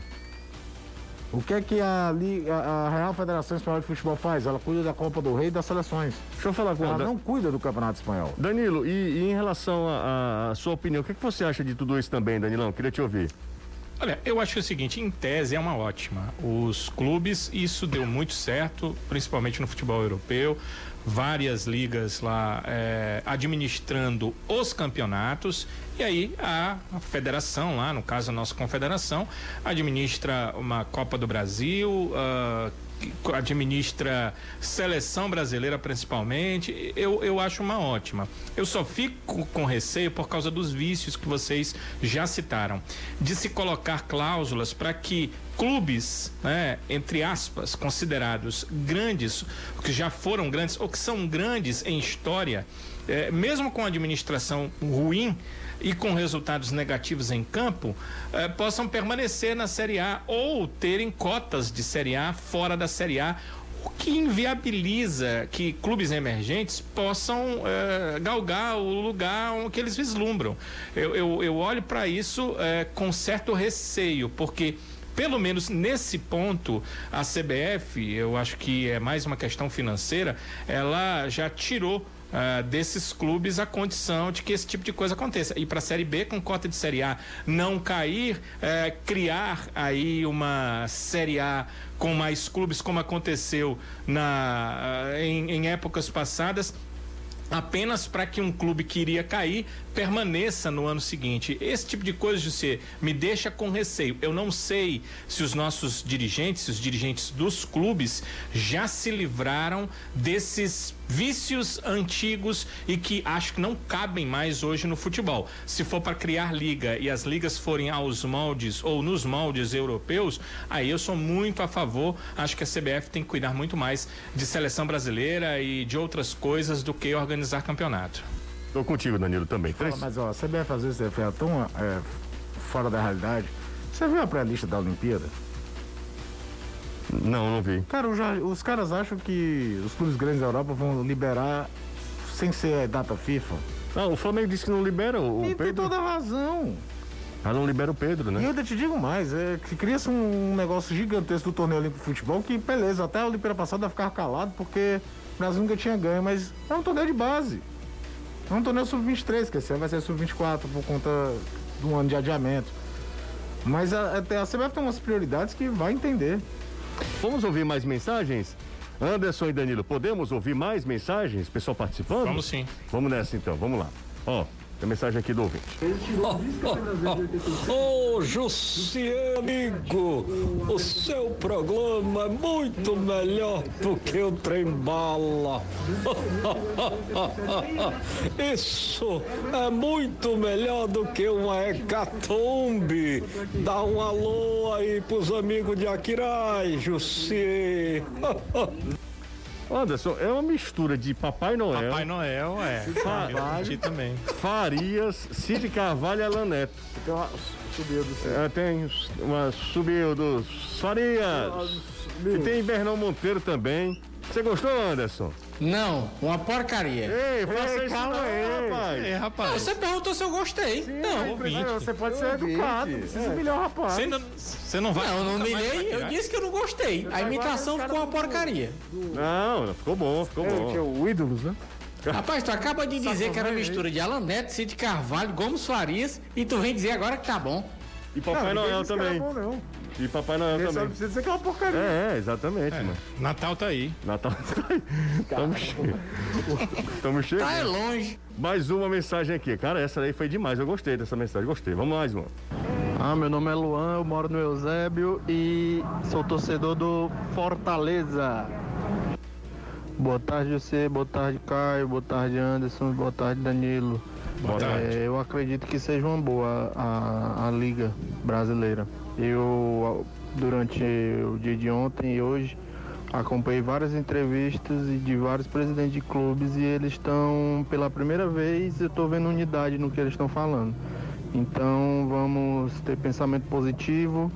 O que é que a, a- a Real Federação Espanhola de Futebol faz? Ela cuida da Copa do Rei e das seleções. Deixa eu falar com Ela Dan- não cuida do Campeonato Espanhol. Danilo, e, e em relação à sua opinião, o que, que você acha de tudo isso também, Danilão? Queria te ouvir. Olha, eu acho o seguinte, em tese é uma ótima. Os clubes, isso deu muito certo, principalmente no futebol europeu. Várias ligas lá eh, administrando os campeonatos. E aí a, federação lá, no caso a nossa confederação, administra uma Copa do Brasil, que administra seleção brasileira principalmente, eu, eu acho uma ótima. Eu só fico com receio por causa dos vícios que vocês já citaram, de se colocar cláusulas para que clubes, né, entre aspas, considerados grandes, que já foram grandes ou que são grandes em história, eh, mesmo com administração ruim, e com resultados negativos em campo, eh, possam permanecer na Série A ou terem cotas de Série A fora da Série A, o que inviabiliza que clubes emergentes possam eh, galgar o lugar que eles vislumbram. Eu, eu, eu olho para isso eh, com certo receio, porque pelo menos nesse ponto, a CBF, eu acho que é mais uma questão financeira, ela já tirou ah, desses clubes a condição de que esse tipo de coisa aconteça. E para a Série B, com cota de Série A não cair, eh, criar aí uma Série A com mais clubes, como aconteceu na, ah, em, em épocas passadas, apenas para que um clube que iria cair permaneça no ano seguinte. Esse tipo de coisa, José, me deixa com receio. Eu não sei se os nossos dirigentes, os dirigentes dos clubes já se livraram desses vícios antigos e que acho que não cabem mais hoje no futebol. Se for para criar liga e as ligas forem aos moldes ou nos moldes europeus, aí eu sou muito a favor. Acho que a CBF tem que cuidar muito mais de seleção brasileira e de outras coisas do que organizar campeonato. Tô contigo, Danilo, também. Fala, mas ó, a CBF às vezes é tão é, fora da realidade. Você viu a pré-lista da Olimpíada? Não, não vi. Cara, os, os caras acham que os clubes grandes da Europa vão liberar sem ser data FIFA. Ah, o Flamengo disse que não libera o, E tem Pedro. toda a razão. Ah, não libera o Pedro, E eu né? ainda te digo mais, é que cria-se um negócio gigantesco do torneio olímpico de futebol, que beleza, até a Olimpíada passada ia ficar calado, porque o Brasil nunca tinha ganho, mas é um torneio de base. É um torneio sub-23, que esse ano vai ser sub-24 por conta de um ano de adiamento. Mas a, até a CBF tem umas prioridades que vai entender. Vamos ouvir mais mensagens? Anderson e Danilo, podemos ouvir mais mensagens? Pessoal participando? Vamos sim. Vamos nessa então, vamos lá. Ó, tem mensagem aqui do ouvinte. Ô, oh, amigo, o seu programa é muito melhor do que o trem bala. (laughs) Isso é muito melhor do que uma hecatombe. Dá um alô aí pros amigos de Aquiraz, Jussi. (laughs) Anderson, é uma mistura de Papai Noel. Papai Noel, é. Carvalho, também. Farias, Cid Carvalho e Alan Neto. Tem uma subiu do céu. É, tem uma subiu dos Farias. E tem Bernão Monteiro também. Você gostou, Anderson? Não, uma porcaria. Ei, faça Ei, calma não, aí. rapaz. É, rapaz. Você perguntou se eu gostei. não. ouvinte. Você pode ser educado, não precisa humilhar o rapaz. Você não, você não vai. Não, eu não humilhei, eu disse que eu não gostei. A imitação ficou uma porcaria. Não, não, ficou bom, ficou É, que é bom. o ídolos, né? Rapaz, tu acaba de dizer que era uma mistura de Alan Neto, Cid Carvalho, Gomes Farias, e tu vem dizer agora que tá bom. E Papai Não, Noel disse que era também. bom, não. E Papai Noel também. precisa dizer que é porcaria. É, é, exatamente, mano. Natal tá aí. Natal tá aí. Tamo cheio. Tamo cheio. Tá é longe. Mais uma mensagem aqui. Cara, essa aí foi demais. Eu gostei dessa mensagem. Gostei. Vamos mais uma. Ah, meu nome é Luan, eu moro no Eusébio e sou torcedor do Fortaleza. Boa tarde você, boa tarde Caio, boa tarde Anderson, boa tarde Danilo. Boa tarde. É, eu acredito que seja uma boa a, a Liga Brasileira. Eu, durante o dia de ontem e hoje, acompanhei várias entrevistas de vários presidentes de clubes e eles estão, pela primeira vez, eu estou vendo unidade no que eles estão falando. Então vamos ter pensamento positivo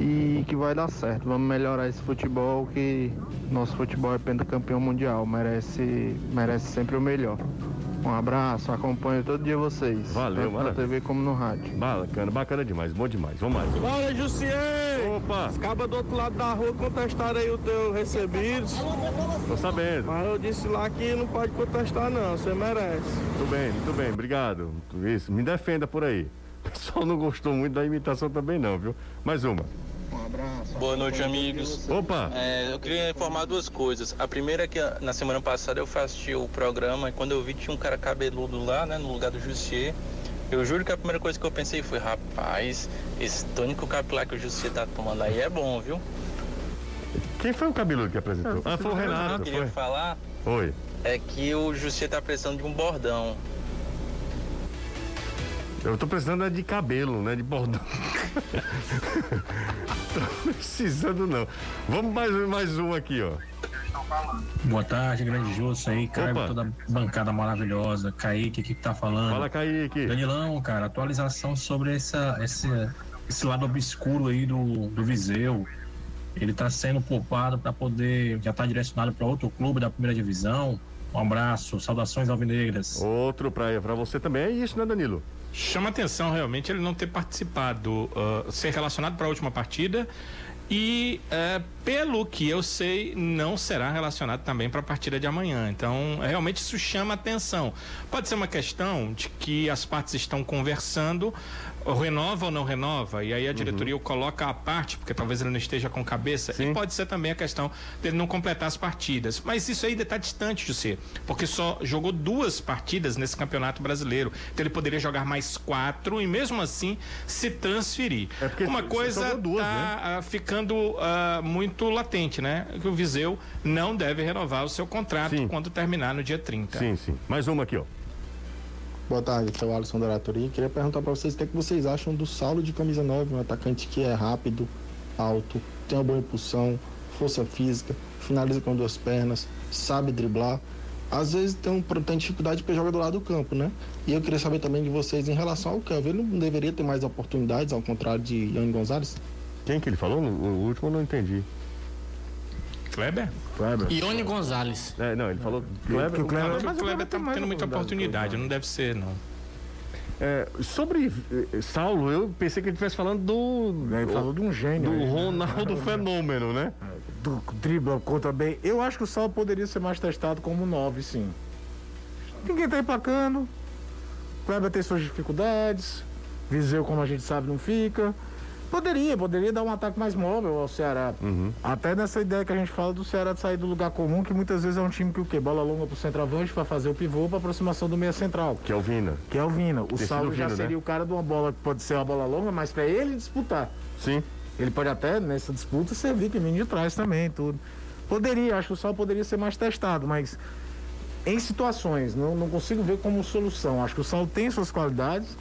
e que vai dar certo. Vamos melhorar esse futebol que nosso futebol é pentacampeão mundial, merece, merece sempre o melhor. Um abraço, acompanho todo dia vocês. Valeu, tanto na. TV como no rádio. Bacana, bacana demais. Bom demais. Vamos mais. Bora, Jussier! Opa! Acaba do outro lado da rua contestaram aí o teu recebidos. Tô sabendo. Mas eu disse lá que não pode contestar não, você merece. Muito bem, muito bem. Obrigado. Isso. Me defenda por aí. O pessoal não gostou muito da imitação também não, viu? Mais uma. Boa noite, amigos. Opa! É, eu queria informar duas coisas. A primeira é que ah, na semana passada eu assisti o programa e quando eu vi tinha um cara cabeludo lá, né, no lugar do Jussier. Eu juro que a primeira coisa que eu pensei foi, rapaz, esse tônico capilar que o Jussier tá tomando aí é bom, viu? Quem foi o cabeludo que apresentou? Ah, foi o Eu Renato. queria Foi. falar Oi. é que o Jussier tá precisando de um bordão. Eu tô precisando é de cabelo, né? De bordão. (laughs) tô precisando não. Vamos mais, mais um aqui, ó. Boa tarde, grande Justo aí, Caio, Opa. toda a bancada maravilhosa. Kaique, o que, tá falando? Fala, Kaique. Danilão, cara, atualização sobre essa, esse, esse lado obscuro aí do, do Viseu. Ele tá sendo poupado para poder, já tá direcionado para outro clube da primeira divisão. Um abraço, saudações alvinegras. Outro pra, pra você também. É isso, né, Danilo? Chama atenção realmente ele não ter participado, ah, ser relacionado para a última partida e, eh, pelo que eu sei, não será relacionado também para a partida de amanhã. Então, realmente isso chama atenção. Pode ser uma questão de que as partes estão conversando, renova ou não renova, e aí a diretoria o coloca à parte, porque talvez ele não esteja com cabeça, e pode ser também a questão dele não completar as partidas. Mas isso ainda está distante de ser, porque só jogou duas partidas nesse campeonato brasileiro. Então ele poderia jogar mais quatro e mesmo assim se transferir. Uma você coisa jogou duas, tá né? ah, ficando ah, muito latente, né? Que o Viseu não deve renovar o seu contrato quando terminar no dia 30. Sim, sim. Mais uma aqui, ó. Boa tarde, aqui é o Alisson da Aratoria. Queria perguntar para vocês o que, é que vocês acham do Saulo de camisa 9, um atacante que é rápido, alto, tem uma boa impulsão, força física, finaliza com duas pernas, sabe driblar. Às vezes tem, um, tem dificuldade para jogar do lado do campo, né? E eu queria saber também de vocês em relação ao Kelvin. Ele não deveria ter mais oportunidades, ao contrário de Ian Gonzalez? Quem que ele falou? O último eu não entendi. Kleber? Kleber. Ione Gonzalez. É, não, ele falou Kleber, que o Kleber, o Kleber tá tendo muita oportunidade, não deve ser, não. É, sobre eh, Saulo, eu pensei que ele estivesse falando do. Ele falou de um gênio Do aí, né? Ronaldo Fenômeno, né? Do dribla conta bem. Eu acho que o Saulo poderia ser mais testado como 9, sim. Ninguém tá emplacando. Kleber tem suas dificuldades. Viseu, como a gente sabe, não fica. Poderia, poderia dar um ataque mais móvel ao Ceará. Uhum. Até nessa ideia que a gente fala do Ceará de sair do lugar comum, que muitas vezes é um time que o quê? Bola longa pro centroavante para fazer o pivô para aproximação do meia central. Que é o Vina. Que é o Vina. O Saulo já Vina, seria né? o cara de uma bola que pode ser uma bola longa, mas para ele disputar. Sim. Ele pode até, nessa disputa, servir que vem de trás também, tudo. Poderia, acho que o Saulo poderia ser mais testado, mas em situações, não, não consigo ver como solução. Acho que o Saulo tem suas qualidades,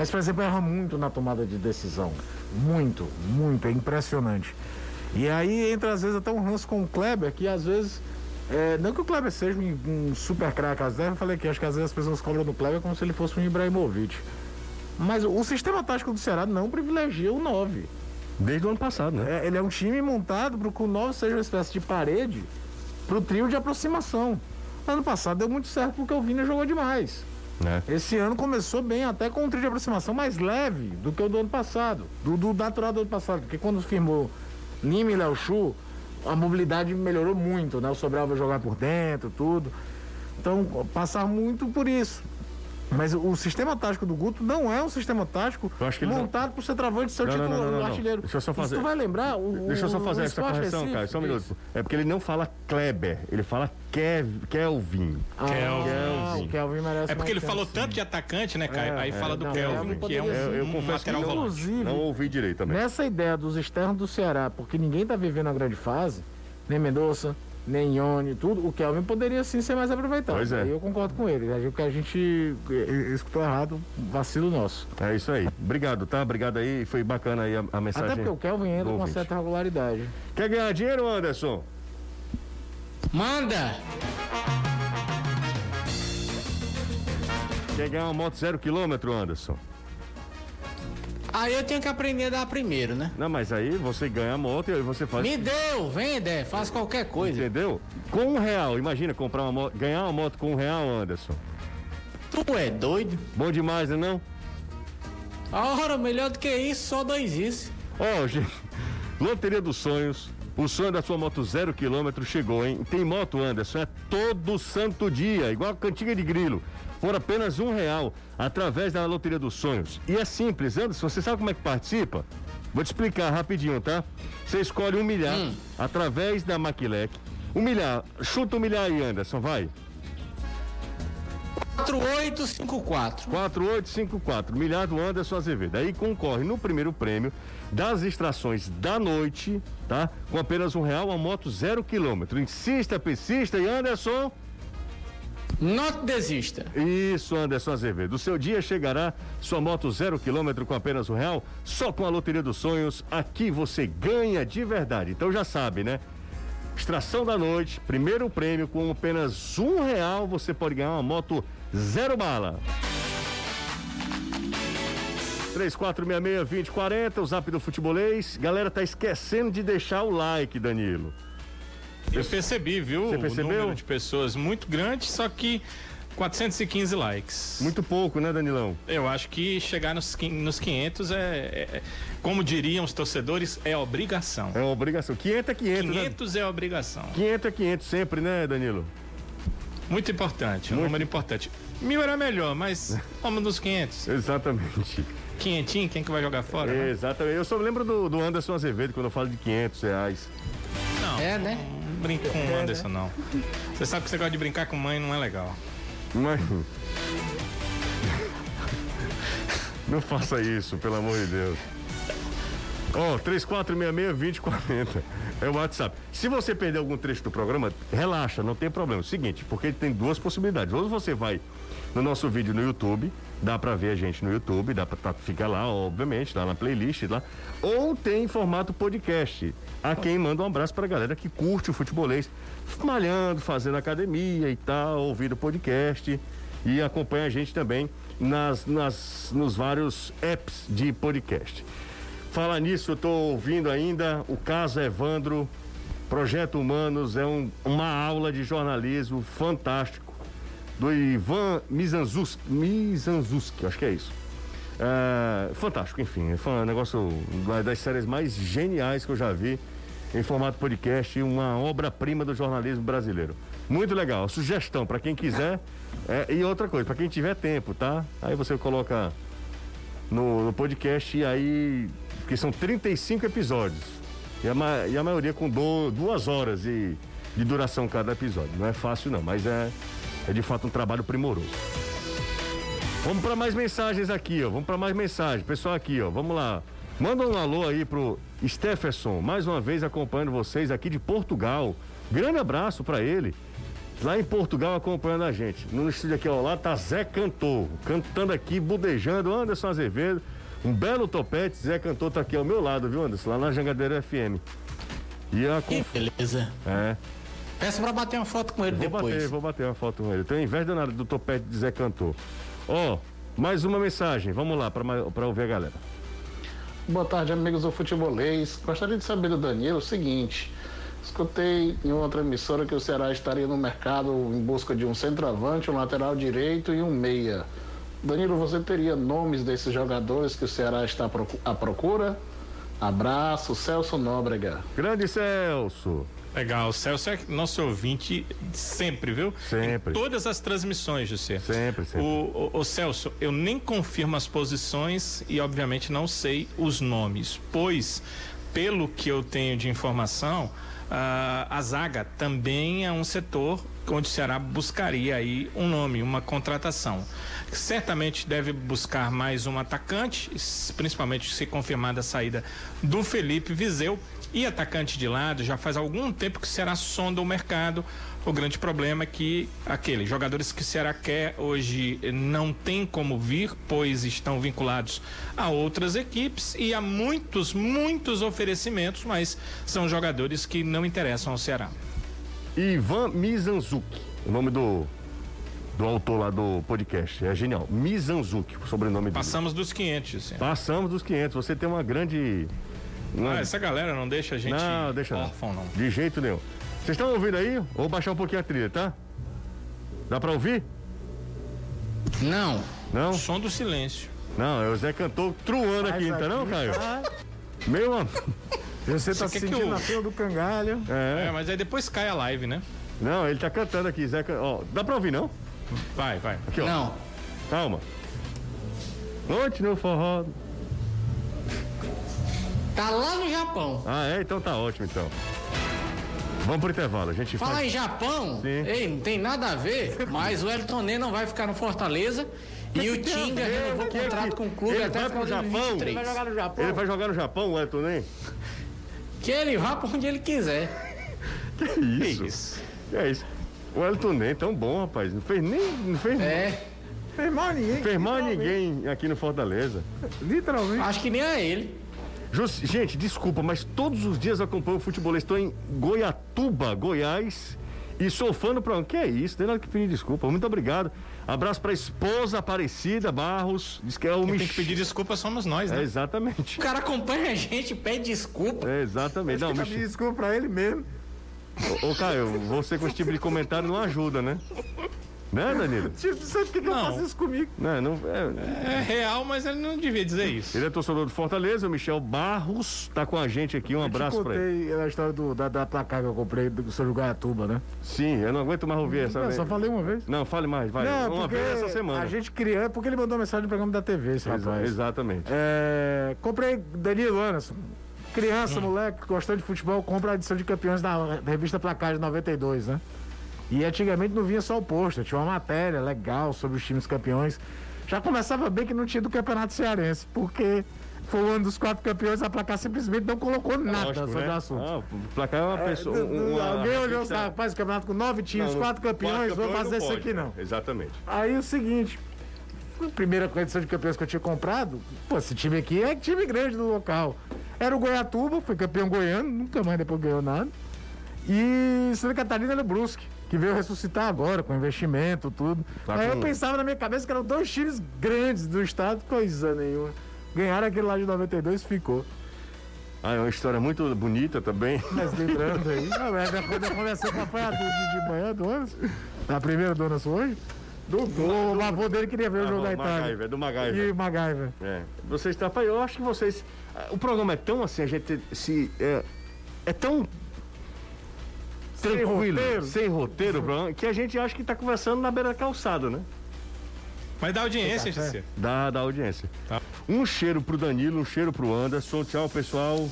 mas, por exemplo, erra muito na tomada de decisão. Muito, muito, é impressionante. E aí entra, às vezes, até um ranço com o Kleber, que às vezes. é, não que o Kleber seja um, um super craque, às vezes eu falei que acho que às vezes as pessoas cobram do Kleber como se ele fosse um Ibrahimovic. Mas o, o sistema tático do Ceará não privilegia o 9. Desde o ano passado, né? É, ele é um time montado para que o 9 seja uma espécie de parede para o trio de aproximação. Ano passado deu muito certo porque o Vina jogou demais. Né? Esse ano começou bem, até com um trio de aproximação mais leve do que o do ano passado, do, do natural do ano passado, porque quando firmou Lima e Léo Chu, a mobilidade melhorou muito, né? O Sobral vai jogar por dentro, tudo. Então, passar muito por isso. Mas o, sistema tático do Guto não é um sistema tático Eu acho que ele não- montado por centroavante seu Não, título não, não, artilheiro. Deixa eu só Isso fazer- tu vai lembrar? O, Deixa eu só fazer essa correção, Recife cara. Só um minuto. É porque ele não fala Kleber, ele fala Kev, Kelvin. Ah, o Kelvin merece É porque ele falou tanto de atacante, né, Caio? É, Aí é, fala do não, Kelvin, Kelvin que é um, ser. Eu um confesso que lateral não, ouvi direito também. Nessa ideia dos externos do Ceará, porque ninguém tá vivendo a grande fase, nem Mendonça, nem Ione, tudo, o Kelvin poderia sim ser mais aproveitado. Pois é. Eu concordo com ele. Acho que a gente eh, escutou errado, vacilo nosso. É isso aí. Obrigado, tá? Obrigado aí. Foi bacana aí a, a mensagem. Até porque o Kelvin entra com uma certa regularidade. Quer ganhar dinheiro, Anderson? Manda! Quer ganhar uma moto zero quilômetro, Anderson? Aí eu tenho que aprender a dar primeiro, né? Não, mas aí você ganha a moto e aí você faz. Me deu, vende, faz qualquer coisa. Entendeu? Com um real. Imagina comprar uma moto, ganhar uma moto com um real, Anderson. Tu é doido? Bom demais, né não? Ora, melhor do que isso, só dois isso. Ó, (laughs) gente, Loteria dos Sonhos. O sonho da sua moto zero quilômetro chegou, hein? Tem moto, Anderson, é todo santo dia, igual a cantiga de grilo. Por apenas um real, através da Loteria dos Sonhos. E é simples, Anderson, você sabe como é que participa? Vou te explicar rapidinho, tá? Você escolhe um milhar através da Maquilec. Um milhar, chuta um milhar aí, Anderson, vai. 4854. 4854, milhar do Anderson Azevedo. Aí concorre no primeiro prêmio das extrações da noite, tá? Com apenas um real, uma moto zero quilômetro. Insista, persista e Anderson. Não desista. Isso, Anderson Azevedo. O seu dia chegará, sua moto zero quilômetro com apenas um real, só com a Loteria dos Sonhos. Aqui você ganha de verdade. Então já sabe, né? Extração da noite, primeiro prêmio com apenas um real, você pode ganhar uma moto zero bala. 3466-2040, o zap do futebolês. Galera, tá esquecendo de deixar o like, Danilo. Eu percebi, viu? Você O percebeu? número de pessoas muito grande, só que 415 likes. Muito pouco, né, Danilão? Eu acho que chegar nos, nos 500 é, é- como diriam os torcedores, é obrigação. É obrigação. 500 é 500, né? 500 é obrigação. 500 é 500 sempre, né, Danilo? Muito importante, um número importante. Mil era melhor, mas (laughs) vamos nos 500. Exatamente. Quinhentinho, quem que vai jogar fora? né? Exatamente. Eu só lembro do, do Anderson Azevedo quando eu falo de 500 reais. Não, É, né? Brinca com o Anderson, não. Você sabe que você gosta de brincar com mãe, não é legal. Mas... (laughs) Não faça isso, pelo amor de Deus. Ó, 3466-2040 é o WhatsApp. Se você perder algum trecho do programa, relaxa, não tem problema. Seguinte, porque tem duas possibilidades. Ou você vai no nosso vídeo no YouTube, dá pra ver a gente no YouTube, dá pra tá, ficar lá, obviamente, lá na playlist lá. Ou tem em formato podcast. A quem manda um abraço pra galera que curte o futebolês, malhando, fazendo academia e tal, ouvindo podcast e acompanha a gente também nas, nas, nos vários apps de podcast. Fala nisso, eu tô ouvindo ainda o caso Evandro, Projeto Humanos, é um- uma aula de jornalismo fantástico do Ivan Mizanzuski, Mizanzuski, acho que é isso. É, fantástico, enfim, foi um negócio da- das séries mais geniais que eu já vi em formato podcast, uma obra-prima do jornalismo brasileiro. Muito legal, sugestão para quem quiser. é, e outra coisa, para quem tiver tempo, tá? Aí você coloca no, no podcast e aí porque são 35 episódios. E a, e a maioria com do, duas horas de duração cada episódio. Não é fácil não, mas é, é de fato um trabalho primoroso. Vamos para mais mensagens aqui, ó. Vamos para mais mensagens. Pessoal aqui, ó. Vamos lá. Manda um alô aí pro Stephenson, mais uma vez acompanhando vocês aqui de Portugal. Grande abraço para ele. Lá em Portugal acompanhando a gente. No estúdio aqui ao lado tá Zé Cantor, cantando aqui, budejando, Anderson Azevedo. Um belo topete, Zé Cantor tá aqui ao meu lado, viu, Anderson? Lá na Jangadeira FM. E a conf... Beleza. É. Peça pra bater uma foto com ele vou depois. Bater, vou bater uma foto com ele. Tenho inveja danada do topete de Zé Cantor. Ó, oh, mais uma mensagem. Vamos lá para ouvir a galera. Boa tarde, amigos do Futebolês. Gostaria de saber do Danilo o seguinte. Escutei em outra emissora que o Ceará estaria no mercado em busca de um centroavante, um lateral direito e um meia. Danilo, você teria nomes desses jogadores que o Ceará está à procura? Abraço, Celso Nóbrega. Grande Celso. Legal, o Celso é nosso ouvinte sempre, viu? Sempre. Em todas as transmissões, José. Sempre, sempre. O, o, o, Celso, eu nem confirmo as posições e, obviamente, não sei os nomes, pois, pelo que eu tenho de informação, uh, a zaga também é um setor onde o Ceará buscaria aí um nome, uma contratação. Certamente deve buscar mais um atacante, principalmente se confirmada a saída do Felipe Viseu e atacante de lado, já faz algum tempo que o Ceará sonda o mercado. O grande problema é que aqueles jogadores que o Ceará quer hoje não tem como vir, pois estão vinculados a outras equipes e há muitos, muitos oferecimentos, mas são jogadores que não interessam ao Ceará. Ivan Mizanzuki, o nome do do autor lá do podcast. É genial. Mizanzuki, o sobrenome dele. Passamos dos 500, sim. Passamos dos 500. Você tem uma grande não, ah, essa galera não deixa a gente não, deixa órfão, não. De jeito nenhum. Vocês estão ouvindo aí? Vou baixar um pouquinho a trilha, tá? Dá pra ouvir? Não. Não? som do silêncio. Não, é o Zé cantou truando aqui, tá não, Caio? Tá... Meu amor. Você tá se sentindo eu... na fila do cangalho. É. é. mas aí depois cai a live, né? Não, ele tá cantando aqui, Zé. Ó, dá pra ouvir, não? Vai, vai. Aqui, ó. Não. Calma. Noite no forró. Tá lá no Japão. Ah, é? Então tá ótimo, então. Vamos pro intervalo, a gente Fala faz... em Japão, Sim. ei, não tem nada a ver, mas o Elton Ney não vai ficar no Fortaleza que (laughs) e que o Tinga renovou o contrato com o clube ele até vai pro Japão. Ele vai jogar no Japão. Ele vai jogar no Japão, o Elton Ney? (laughs) Que ele vá pra onde ele quiser. (laughs) que isso? Que isso? Que é isso? O Elton Ney é tão bom, rapaz. Não fez nem. Não fez é. Fez mal ninguém. Fez mal ninguém aqui no Fortaleza. Literalmente. Acho que nem a ele. Just, gente, desculpa, mas todos os dias acompanho o futebol. Estou em Goiatuba, Goiás. E sou fã do programa. Que é isso? Tem nada que pedir desculpa. Muito obrigado. Abraço para a esposa Aparecida Barros. Diz que é o Quem tem que pedir desculpa somos nós, né? É, exatamente. O cara acompanha a gente, pede desculpa. É, exatamente. Não, Mich... desculpa para ele mesmo. Ô, ô, Caio, você com esse tipo de comentário não ajuda, né? Né, Danilo? (laughs) Tipo, sabe por que, que eu faço isso comigo? Não, não, é, é, real, mas ele não devia dizer isso. Ele é torcedor do Fortaleza, o Michel Barros tá com a gente aqui. Um eu abraço pra ele. Eu a história do, da, da placar que eu comprei do seu Gaiatuba, né? Sim, eu não aguento mais ouvir essa vez. Só falei uma vez. Não, fale mais, vai. Não, uma vez essa semana. A gente criou, é porque ele mandou mensagem no programa da TV, esse Exa rapaz. Exatamente. É, comprei Danilo Anderson. Criança, hum. moleque, gostando de futebol, compra a edição de campeões da, da revista Placar de 92, né? E antigamente não vinha só o pôster, tinha uma matéria legal sobre os times campeões. Já começava bem que não tinha do Campeonato Cearense, porque foi o ano dos quatro campeões, a placar simplesmente não colocou nada Lógico, sobre né? o assunto. Ah, o placar é uma pessoa. É, uma, alguém olhou, tá, rapaz, o campeonato com nove times, não, quatro campeões, quatro vou fazer isso aqui não. Exatamente. Aí o seguinte, a primeira edição de campeões que eu tinha comprado, pô, esse time aqui é time grande do local. Era o Goiatuba, foi campeão goiano, nunca mais depois ganhou nada. E Santa Catarina era o Brusque que veio ressuscitar agora, com investimento, tudo. Tá Aí com... eu pensava na minha cabeça que eram dois times grandes do estado, coisa nenhuma. Ganharam aquele lá de 92 ficou. Ah, é uma história muito bonita também. (laughs) Mas lembrando aí. Não, é quando eu conversei com a pai de, de manhã do ano, a primeira dona sua hoje. Do, do, o avô dele queria ver o jogo da Itália. MacGyver, do MacGyver. E MacGyver. É. Vocês, eu acho que vocês. O programa é tão assim, a gente se. É, é tão tranquilo, sem roteiro, sem roteiro que a gente acha que está conversando na beira da calçada, né? Mas dá audiência, Gisele. Dá, dá audiência. Tá. Um cheiro pro Danilo, um cheiro pro Anderson. Tchau, pessoal.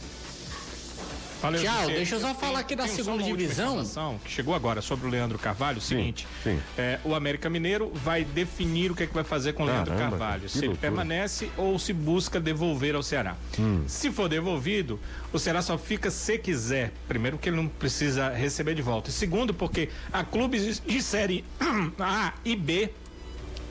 Valeu, Tchau, você. deixa eu só falar aqui da tem segunda divisão. Que chegou agora sobre o Leandro Carvalho. O seguinte: sim, sim. É, o América Mineiro vai definir o que, é que vai fazer com o Leandro Carvalho. Se ele permanece ou se busca devolver ao Ceará. Hum. Se for devolvido, o Ceará só fica se quiser. Primeiro, porque ele não precisa receber de volta. E segundo, porque há clubes de série A e B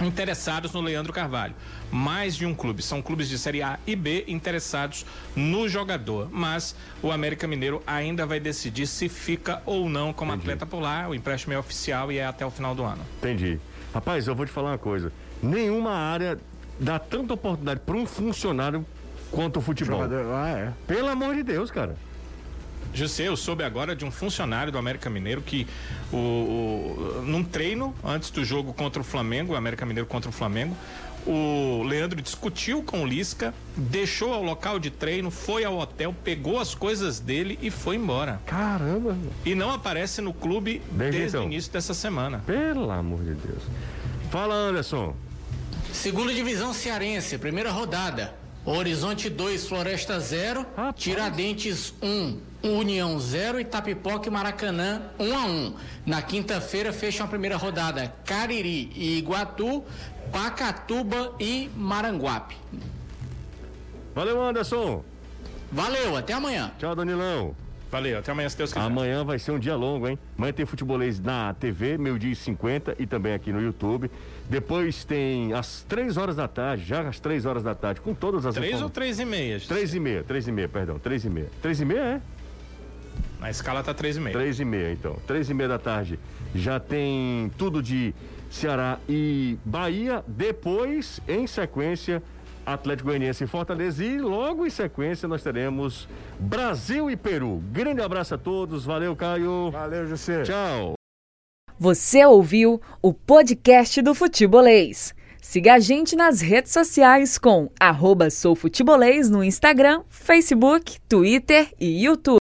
interessados no Leandro Carvalho. Mais de um clube, são clubes de Série A e B interessados no jogador. Mas o América Mineiro ainda vai decidir se fica ou não como Entendi. atleta por lá. O empréstimo é oficial e é até o final do ano. Entendi. Rapaz, eu vou te falar uma coisa. Nenhuma área dá tanta oportunidade para um funcionário quanto o futebol. Jogador, ah, é. Pelo amor de Deus, cara. José, eu soube agora de um funcionário do América Mineiro que o, o, num treino antes do jogo contra o Flamengo, o América Mineiro contra o Flamengo, o Leandro discutiu com o Lisca, deixou ao local de treino, foi ao hotel, pegou as coisas dele e foi embora. Caramba! E não aparece no clube desde, desde então. o início dessa semana. Pelo amor de Deus. Fala, Anderson. Segunda divisão cearense, primeira rodada. Horizonte 2, Floresta 0, Tiradentes 1, um, União 0, Itapipoca e Maracanã 1 um a 1. Um. Na quinta-feira fecham a primeira rodada Cariri e Iguatu, Pacatuba e Maranguape. Valeu, Anderson. Valeu, até amanhã. Tchau, Danilão. Valeu, até amanhã se Deus quiser. Amanhã vai ser um dia longo, hein? Amanhã tem futebolês na TV, meio-dia e 50 e também aqui no YouTube. Depois tem às três horas da tarde, já às três horas da tarde, com todas as Três ou três e meia? Três e meia, três e meia, perdão, três e meia. Três e meia é? Na escala tá três e meia. Três e meia, então. Três e meia da tarde. Já tem tudo de Ceará e Bahia. Depois, em sequência, Atlético Goianiense e Fortaleza. E logo em sequência nós teremos Brasil e Peru. Grande abraço a todos. Valeu, Caio. Valeu, José. Tchau. Você ouviu o podcast do Futebolês. Siga a gente nas redes sociais com arroba soufutebolês no Instagram, Facebook, Twitter e YouTube.